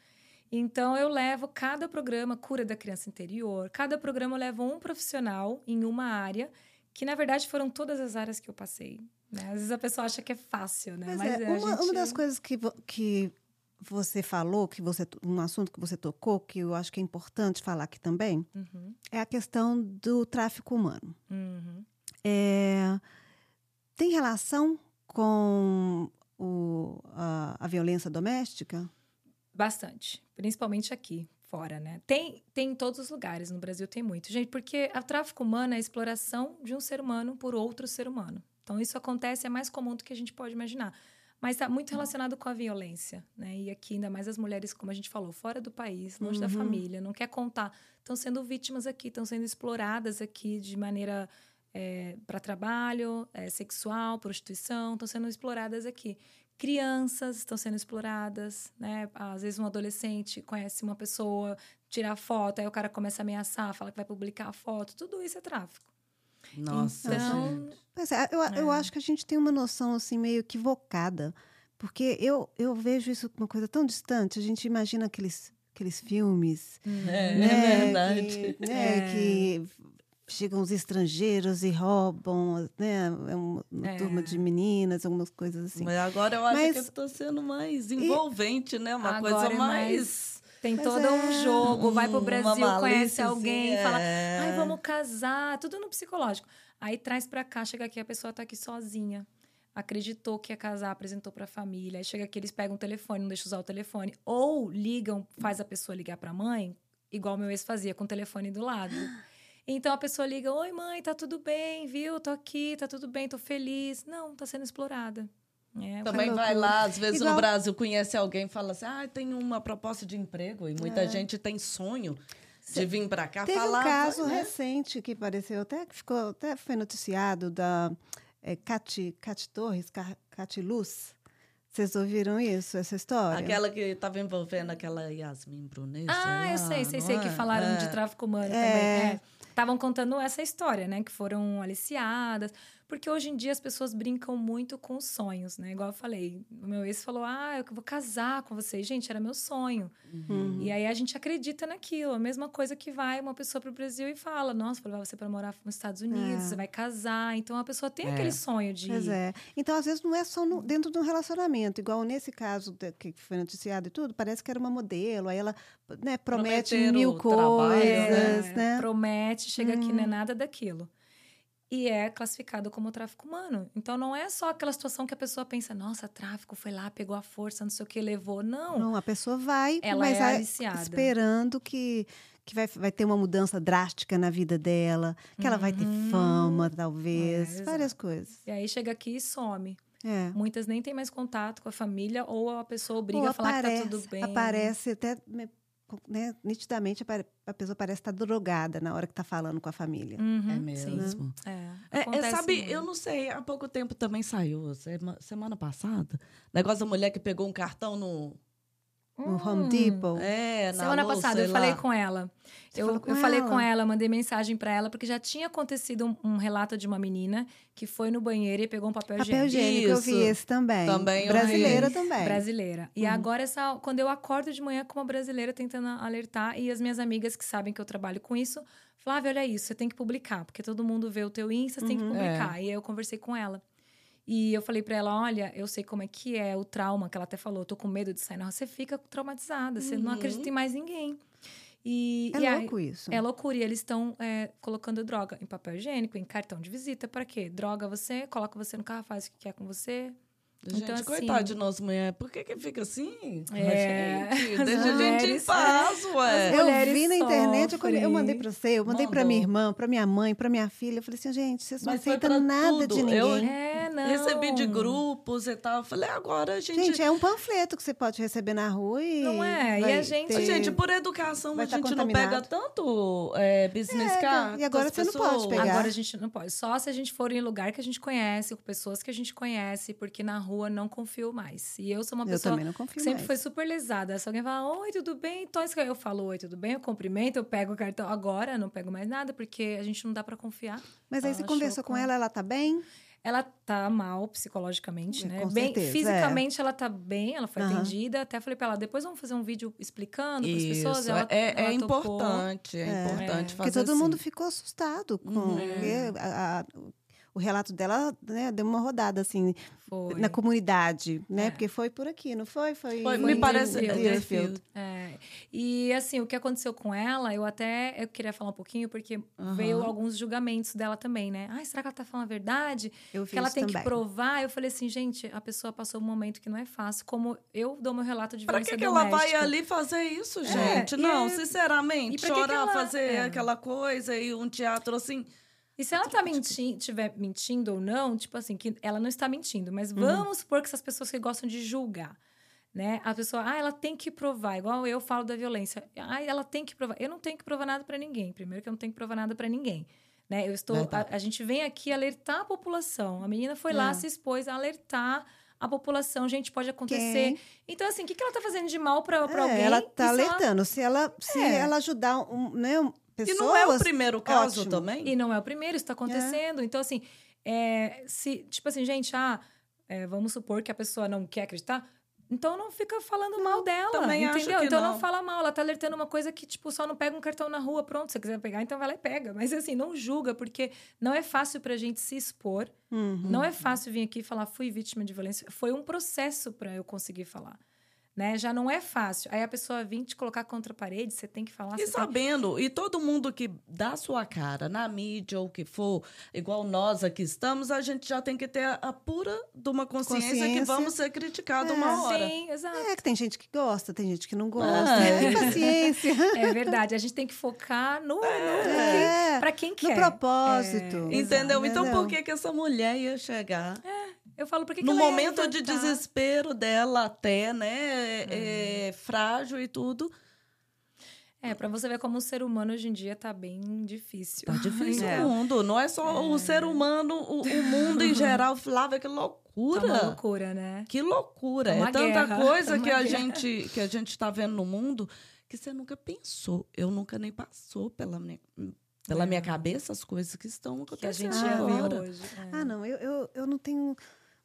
Então, eu levo cada programa, cura da criança interior, cada programa eu levo um profissional em uma área, que na verdade foram todas as áreas que eu passei. Né? Às vezes a pessoa acha que é fácil, né? Mas, Mas é, é uma, gente... uma das coisas que, que você falou, que você um assunto que você tocou, que eu acho que é importante falar aqui também, uhum. é a questão do tráfico humano. Uhum. É, tem relação com o, a, a violência doméstica? Bastante, principalmente aqui fora, né? Tem, tem em todos os lugares, no Brasil tem muito. Gente, porque o tráfico humano é a exploração de um ser humano por outro ser humano. Então, isso acontece, é mais comum do que a gente pode imaginar. Mas está muito relacionado com a violência, né? E aqui, ainda mais as mulheres, como a gente falou, fora do país, longe uhum. da família, não quer contar. Estão sendo vítimas aqui, estão sendo exploradas aqui de maneira é, para trabalho, é, sexual, prostituição, estão sendo exploradas aqui crianças estão sendo exploradas, né? Às vezes um adolescente conhece uma pessoa, tira a foto, aí o cara começa a ameaçar, fala que vai publicar a foto. Tudo isso é tráfico. Nossa, então, Pois é, eu, é. eu acho que a gente tem uma noção assim meio equivocada, porque eu, eu vejo isso uma coisa tão distante. A gente imagina aqueles aqueles filmes, é, né, é verdade, que, né, é. que chegam os estrangeiros e roubam, né? É uma, é. turma de meninas, algumas coisas assim. Mas agora eu acho Mas, que está sendo mais envolvente, e, né? Uma coisa é mais... mais... Tem Mas todo é. um jogo, vai pro Brasil, conhece alguém, é. fala, ai, vamos casar, tudo no psicológico. Aí traz pra cá, chega aqui, a pessoa tá aqui sozinha. Acreditou que ia casar, apresentou pra família. Aí chega aqui, eles pegam o telefone, não deixam usar o telefone. Ou ligam, faz a pessoa ligar pra mãe, igual meu ex fazia, com o telefone do lado. Então a pessoa liga: Oi, mãe, tá tudo bem, viu? Tô aqui, tá tudo bem, tô feliz. Não, tá sendo explorada. É, Também vai lá, às vezes Igual... no Brasil, conhece alguém e fala assim: ah, tem uma proposta de emprego. E muita é. gente tem sonho de vir para cá Teve falar. Um caso né? recente que apareceu, até que ficou, até foi noticiado da é, Cati, Cati Torres, Cati Luz. Vocês ouviram isso, essa história? Aquela que estava envolvendo aquela Yasmin Brunet. Ah, eu sei, sei, sei, é? que falaram é. de tráfico humano é. também. É estavam contando essa história, né? Que foram aliciadas. Porque hoje em dia as pessoas brincam muito com sonhos, né? Igual eu falei, o meu ex falou: Ah, eu vou casar com você. Gente, era meu sonho. Uhum. E aí a gente acredita naquilo. A mesma coisa que vai uma pessoa para o Brasil e fala: Nossa, vou levar você para morar nos Estados Unidos, é. você vai casar. Então a pessoa tem é. aquele sonho de. Pois é. Então, às vezes, não é só no, dentro de um relacionamento. Igual nesse caso que foi noticiado e tudo, parece que era uma modelo. Aí ela né, promete Prometer mil coisas, é, né? Promete, chega hum. aqui, não é uhum. nada daquilo e é classificado como tráfico humano. Então não é só aquela situação que a pessoa pensa, nossa, tráfico foi lá, pegou a força, não sei o que, levou. Não. Não, a pessoa vai, Ela mas é aliciada. esperando que, que vai, vai ter uma mudança drástica na vida dela, que uhum. ela vai ter uhum. fama, talvez, é, várias coisas. E aí chega aqui e some. É. Muitas nem têm mais contato com a família ou a pessoa obriga ou a falar aparece, que tá tudo bem. Aparece até né, nitidamente a pessoa parece estar drogada na hora que está falando com a família. Uhum, é mesmo. É, é, é, sabe, muito. eu não sei, há pouco tempo também saiu, semana passada, negócio da mulher que pegou um cartão no no Home Depot. É, na Semana passada eu lá. falei com ela. Você eu, com eu ela? falei com ela, mandei mensagem para ela, porque já tinha acontecido um, um, relato de uma menina que foi no banheiro e pegou um papel, papel higiênico. Papel higiênico, eu vi esse também. Também Brasileira também. Brasileira. E uhum. agora, essa, quando eu acordo de manhã com uma brasileira tentando alertar, e as minhas amigas que sabem que eu trabalho com isso, Flávia, olha isso, você tem que publicar, porque todo mundo vê o teu Insta, você uhum. tem que uhum. publicar. É. E aí eu conversei com ela. E eu falei para ela: olha, eu sei como é que é o trauma, que ela até falou, tô com medo de sair na rua. Você fica traumatizada, você não acredita em mais ninguém. E, é e louco aí, isso. É loucura. E eles estão é, colocando droga em papel higiênico, em cartão de visita. para quê? Droga você, coloca você no carro, faz o que quer com você. Gente, então, assim, coitado de nós mulher, por que que fica assim? É, gente, deixa a gente em paz, ué. Eu vi na internet, eu, eu mandei para você, eu mandei para minha irmã, para minha mãe, para minha filha. Eu falei assim, gente, vocês não aceitam nada tudo. de ninguém. Eu é, não. recebi de grupos e tal. Eu falei, agora a gente... Gente, é um panfleto que você pode receber na rua e... Não é, e a gente... Ter... Gente, por educação, a gente não pega tanto é, business é, card E agora você pessoas. não pode pegar. Agora a gente não pode. Só se a gente for em lugar que a gente conhece, com pessoas que a gente conhece, porque na rua não confio mais. E eu sou uma pessoa que sempre mais. foi super lesada. Se alguém fala, oi, tudo bem? Então, eu falo, oi, tudo bem? Eu cumprimento, eu pego o cartão. Agora, não pego mais nada, porque a gente não dá para confiar. Mas aí você conversou com ela, ela tá bem? Ela tá mal psicologicamente, é, né? Com bem, certeza, fisicamente é. ela tá bem, ela foi uhum. atendida. Até falei para ela, depois vamos fazer um vídeo explicando para as pessoas. Ela, é, é importante, é, é, importante fazer Porque todo assim. mundo ficou assustado com uhum. a, a, o relato dela né, deu uma rodada assim foi. na comunidade, né? É. Porque foi por aqui, não foi? Foi, foi me parece Deerfield. É. E assim, o que aconteceu com ela, eu até eu queria falar um pouquinho porque uhum. veio alguns julgamentos dela também, né? Ah, será que ela tá falando a verdade? Eu que ela tem também. que provar. Eu falei assim, gente, a pessoa passou um momento que não é fácil, como eu dou meu relato de violência Pra que, que ela vai ali fazer isso, é, gente? É, não, sinceramente, chorar, ela... fazer é. aquela coisa e um teatro assim e se ela tá mentindo, tiver mentindo ou não, tipo assim, que ela não está mentindo, mas uhum. vamos supor que essas pessoas que gostam de julgar, né? A pessoa, ah, ela tem que provar, igual eu falo da violência. Ah, ela tem que provar. Eu não tenho que provar nada para ninguém. Primeiro que eu não tenho que provar nada para ninguém. Né? Eu estou, a, a, gente vem aqui alertar a população. A menina foi é. lá, se expôs a alertar a população, gente, pode acontecer. Quem? Então, assim, o que, que ela tá fazendo de mal para é, alguém? Ela tá alertando. Ela... Se ela, se é. ela ajudar um, né, pessoas. E não é o primeiro caso ótimo. também? E não é o primeiro, isso está acontecendo. É. Então, assim, é, se, tipo assim, gente, ah, é, vamos supor que a pessoa não quer acreditar. Então não fica falando não, mal dela, também entendeu? Então não. não fala mal, ela tá alertando uma coisa que, tipo, só não pega um cartão na rua, pronto, se você quiser pegar, então vai lá e pega. Mas assim, não julga, porque não é fácil pra gente se expor. Uhum. Não é fácil vir aqui e falar, fui vítima de violência. Foi um processo para eu conseguir falar né? Já não é fácil. Aí a pessoa vir te colocar contra a parede, você tem que falar. E sabendo, tem... e todo mundo que dá sua cara na mídia ou o que for, igual nós aqui estamos, a gente já tem que ter a, pura de uma consciência, consciência. que vamos ser criticados é. uma hora. Sim, exato. É que tem gente que gosta, tem gente que não gosta. Ah, é. paciência. É verdade. A gente tem que focar no, é. para quem quer. No propósito. É. Entendeu? Então por que que essa mulher ia chegar? É. Eu falo, por que No momento de desespero dela, até, né? É, é, frágil e tudo. É, para você ver como o ser humano hoje em dia tá bem difícil. Tá difícil é. o mundo. Não é só é. o ser humano, o, o mundo em geral. Flávia, que loucura. Tá loucura, né? Que loucura. Tá é tanta guerra. coisa tá que a, gente, que a gente tá vendo no mundo que você nunca pensou. Eu nunca nem passou pela minha, pela é. minha cabeça as coisas que estão acontecendo que a gente agora. Hoje. É. Ah, não. Eu, eu, eu não tenho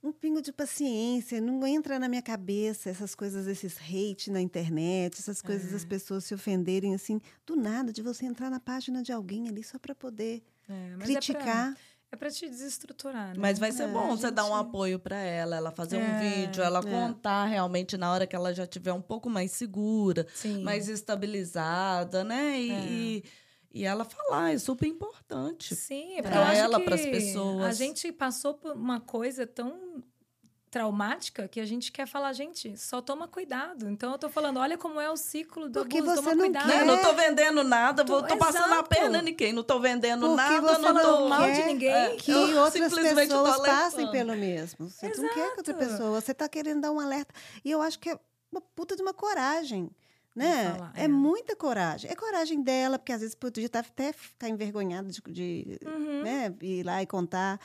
um pingo de paciência, não entra na minha cabeça essas coisas, esses hate na internet, essas coisas das é. pessoas se ofenderem assim, do nada, de você entrar na página de alguém ali só para poder é, criticar. É para te desestruturar, né? Mas vai ser é, bom você dar um apoio para ela, ela fazer é, um vídeo, ela é. contar realmente na hora que ela já estiver um pouco mais segura, Sim. mais estabilizada, né? E, é. e e ela falar, é super importante. Sim, é para ela, para as pessoas. A gente passou por uma coisa tão traumática que a gente quer falar, gente, só toma cuidado. Então eu tô falando, olha como é o ciclo do Porque abuso, você toma não cuidado. quer. Não, não tô vendendo nada, Tô- vou, tô passando a exato. perna em ninguém, não tô vendendo Porque nada, você não não tô mal de ninguém. É, que eu outras pessoas passem pelo mesmo. Você não quer que outra Exato. pessoa. Você está querendo dar um alerta. E eu acho que é uma puta de uma coragem. Né? falar, é. é. muita coragem. É coragem dela, porque às vezes podia estar até ficar envergonhada de, de, Uhum. né, ir lá e contar.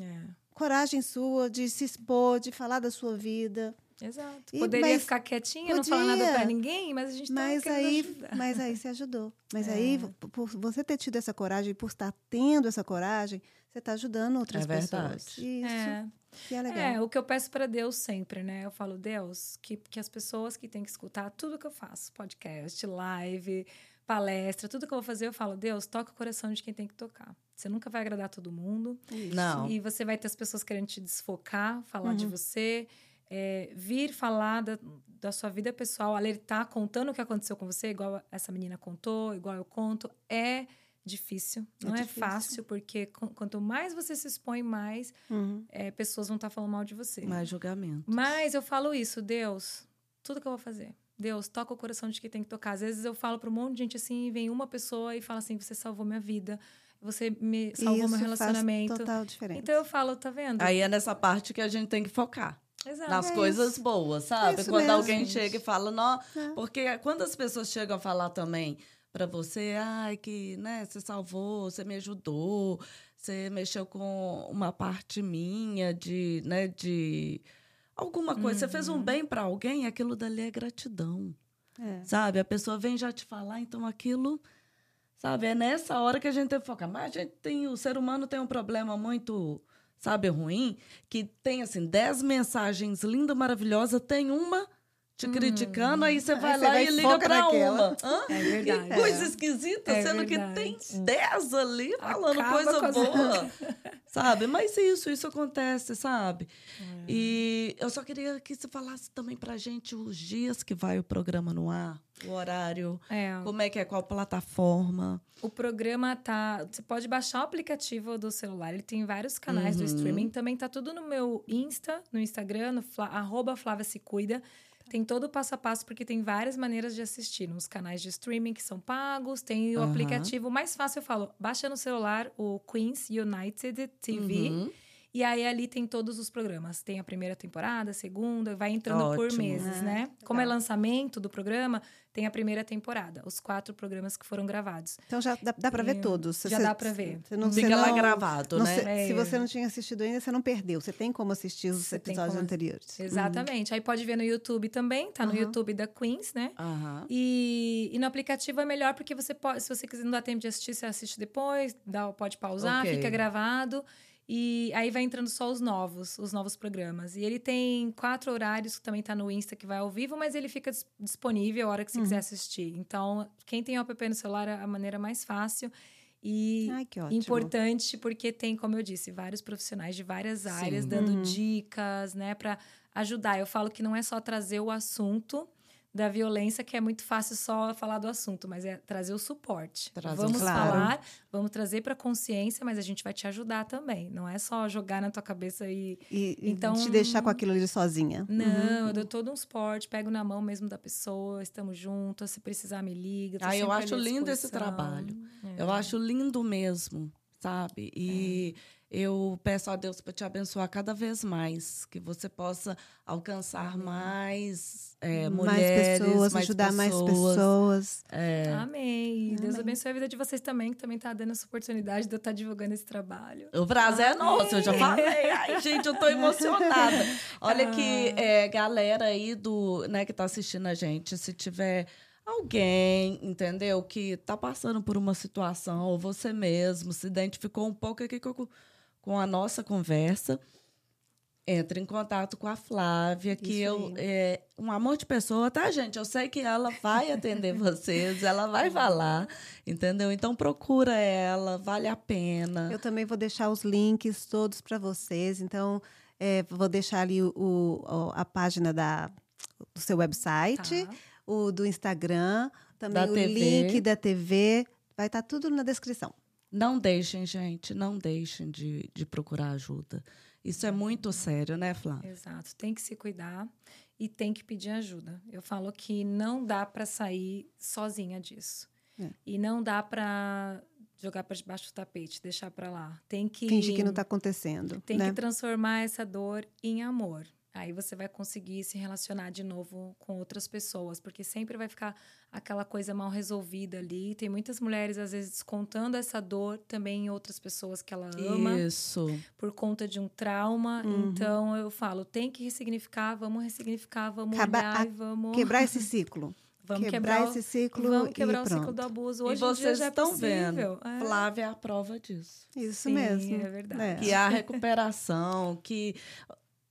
É, Coragem sua de se expor, de falar da sua vida. exato. E- Poderia mas ficar quietinha, não falar nada podia. pra ninguém, mas a gente tá Mas aí, ajudar. mas aí você ajudou. Mas É. aí, por você ter tido essa coragem, por estar tendo essa coragem, você está ajudando outras É verdade. pessoas. Isso É. que é legal. É, o que eu peço para Deus sempre, né? Eu falo, Deus, que, que as pessoas que têm que escutar tudo que eu faço, podcast, live, palestra, tudo que eu vou fazer, eu falo, Deus, toca o coração de quem tem que tocar. Você nunca vai agradar todo mundo. Isso. Não. E você vai ter as pessoas querendo te desfocar, falar de Uhum. você, é, vir falar da, da sua vida pessoal, alertar, contando o que aconteceu com você, igual essa menina contou, igual eu conto. É difícil, não é, difícil. fácil, porque qu- quanto mais você se expõe, mais Uhum. é, pessoas vão estar falando mal de você. Mais julgamento. Mas eu falo isso, Deus, tudo que eu vou fazer. Deus, toca o coração de quem tem que tocar. Às vezes eu falo para um monte de gente assim, vem uma pessoa e fala assim: você salvou minha vida, você me salvou Isso meu faz relacionamento. total diferença. Então eu falo, tá vendo? Aí é nessa parte que a gente tem que focar. Exato. nas É coisas isso. boas, sabe? É quando mesmo, alguém gente. chega e fala, não, É. porque quando as pessoas chegam a falar também para você, ai, que, né, você salvou, você me ajudou, você mexeu com uma parte minha de, né, de alguma coisa, você fez um Uhum. bem para alguém, aquilo dali é gratidão, É. sabe? A pessoa vem já te falar, então aquilo, sabe? É nessa hora que a gente tem que focar. Mas a gente tem, o ser humano tem um problema muito, sabe, ruim, que tem, assim, dez mensagens lindas, maravilhosas, tem uma te criticando, aí você vai você lá vai e liga pra naquela. uma. Hã? É verdade. Que coisa esquisita, É sendo verdade. que tem dez ali falando Acaba coisa boa. sabe? Mas isso, isso acontece, sabe? É. E eu só queria que você falasse também pra gente os dias que vai o programa no ar, o horário, É, como é que é, qual plataforma. o programa tá. Você pode baixar o aplicativo do celular. Ele tem vários canais do Uhum. streaming. Também tá tudo no meu Insta, no Instagram, no Fla, arroba Flávia Se Cuida. Tem todo o passo a passo, porque tem várias maneiras de assistir. Nos canais de streaming que são pagos, tem o Aham. aplicativo. O mais fácil, eu falo, baixa no celular o Queens United TV. Uhum. E aí ali tem todos os programas. Tem a primeira temporada, a segunda, vai entrando por Ótimo. meses, Ah, né? Como é lançamento do programa, tem a primeira temporada, os quatro programas que foram gravados. Então já dá, dá para ver todos. Já você- dá pra ver. Você não, Fica você lá não- gravado, não né? se- É. Se você não tinha assistido ainda, você não perdeu. Você tem como assistir os tem episódios como- anteriores. Exatamente. Aí pode ver no YouTube também, tá no Uhum. YouTube da Queens, né? Aham. E, e no aplicativo é melhor porque você pode, se você quiser não dá tempo de assistir, você assiste depois, dá, pode pausar, Ok. fica gravado. E aí vai entrando só os novos, os novos programas. E ele tem quatro horários que também tá no Insta que vai ao vivo, mas ele fica dis- disponível a hora que você Uhum. quiser assistir. Então, quem tem o app no celular é a maneira mais fácil. E Ai, importante porque tem, como eu disse, vários profissionais de várias áreas Sim. dando Uhum. dicas, né, para ajudar. Eu falo que não é só trazer o assunto da violência, que é muito fácil só falar do assunto, mas é trazer o suporte. Trazer o vamos Claro. falar, vamos trazer para consciência, mas a gente vai te ajudar também. Não é só jogar na tua cabeça e E, Então- te deixar com aquilo ali sozinha. não, Uhum. eu dou todo um suporte, pego na mão mesmo da pessoa, estamos juntos, se precisar me liga. Ah, eu acho lindo esse trabalho. É. Eu acho lindo mesmo, sabe? E eu peço a Deus para te abençoar cada vez mais, que você possa alcançar mais é, mais mulheres, pessoas, mais ajudar mais pessoas. pessoas. É. Amém. Deus Amém. abençoe a vida de vocês também, que também tá dando essa oportunidade de eu estar divulgando esse trabalho. O prazer é nosso, eu já falei. Ai, gente, eu tô emocionada. Olha que Ah. é, galera aí do, né, que tá assistindo a gente, se tiver alguém, entendeu, que tá passando por uma situação, ou você mesmo se identificou um pouco aqui com, com a nossa conversa, entre em contato com a Flávia, que Isso eu é um amor de pessoa, tá, gente? Eu sei que ela vai atender vocês, ela vai falar, entendeu? Então procura ela, vale a pena. Eu também vou deixar os links todos para vocês. Então, é, vou deixar ali o, o- a página da, do seu website, Tá. o do Instagram, também Da o TV. link da TV. Vai estar tudo na descrição. Não deixem, gente, não deixem de, de procurar ajuda. Isso é muito sério, né, Flávia? Exato. Tem que se cuidar e tem que pedir ajuda. Eu falo que não dá para sair sozinha disso. É. E não dá para jogar para debaixo do tapete, deixar para lá. Tem que fingir que não está acontecendo. Tem né? que transformar essa dor em amor. Aí você vai conseguir se relacionar de novo com outras pessoas, porque sempre vai ficar aquela coisa mal resolvida ali. Tem muitas mulheres, às vezes, descontando essa dor também em outras pessoas que ela ama. Isso. Por conta de um trauma. Uhum. Então, eu falo, tem que ressignificar, vamos ressignificar, vamos olhar e vamos... Quebrar esse ciclo. Vamos quebrar, quebrar, esse ciclo. Vamos quebrar o ciclo do abuso. Hoje e vocês já é estão vendo. É. Flávia é a prova disso. Isso Sim, mesmo. É verdade. É. Que há recuperação, que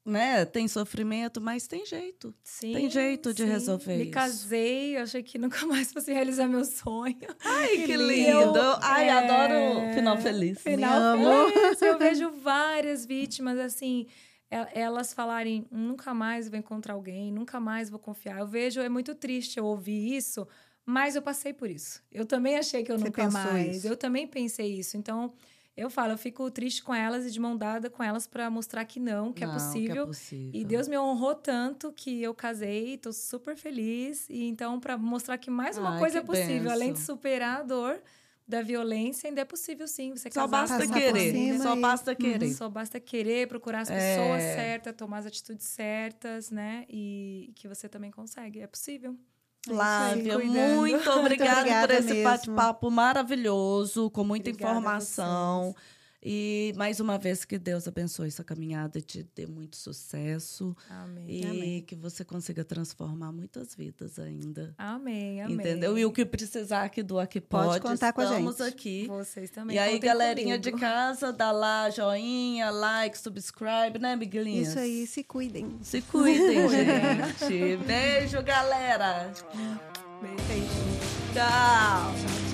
né, tem sofrimento, mas tem jeito. Sim, tem jeito de sim. resolver Me isso. casei, achei que nunca mais fosse realizar meu sonho. Ai, que, que lindo! Eu, Ai, é... adoro final feliz. Final Me feliz. Eu vejo várias vítimas assim, elas falarem nunca mais vou encontrar alguém, nunca mais vou confiar. Eu vejo, é muito triste eu ouvir isso, mas eu passei por isso. Eu também achei que eu Você nunca mais. Isso. Eu também pensei isso. Então, eu falo, eu fico triste com elas e de mão dada com elas para mostrar que não, que, não, é possível. que é possível. E Deus me honrou tanto que eu casei, tô super feliz. E então, para mostrar que mais uma Ai, coisa é possível, benção. além de superar a dor da violência, ainda é possível sim. Você só basta querer. Só basta querer. Só basta querer, procurar as pessoas é... certas, tomar as atitudes certas, né? E que você também consegue. É possível. Flávia, muito obrigada, obrigada por esse bate-papo maravilhoso, com muita obrigada informação. E mais uma vez que Deus abençoe essa caminhada e te dê muito sucesso. Amém. E amém. que você consiga transformar muitas vidas ainda. Amém, amém. Entendeu? E o que precisar aqui do Aqui Pode, Pode contar com a estamos gente. aqui. Vocês também. E aí, contem galerinha comigo. de casa, dá lá joinha, like, subscribe, né, Miguelinhas? Isso aí, se cuidem. Se cuidem, gente. Beijo, galera. Beijo. Tchau.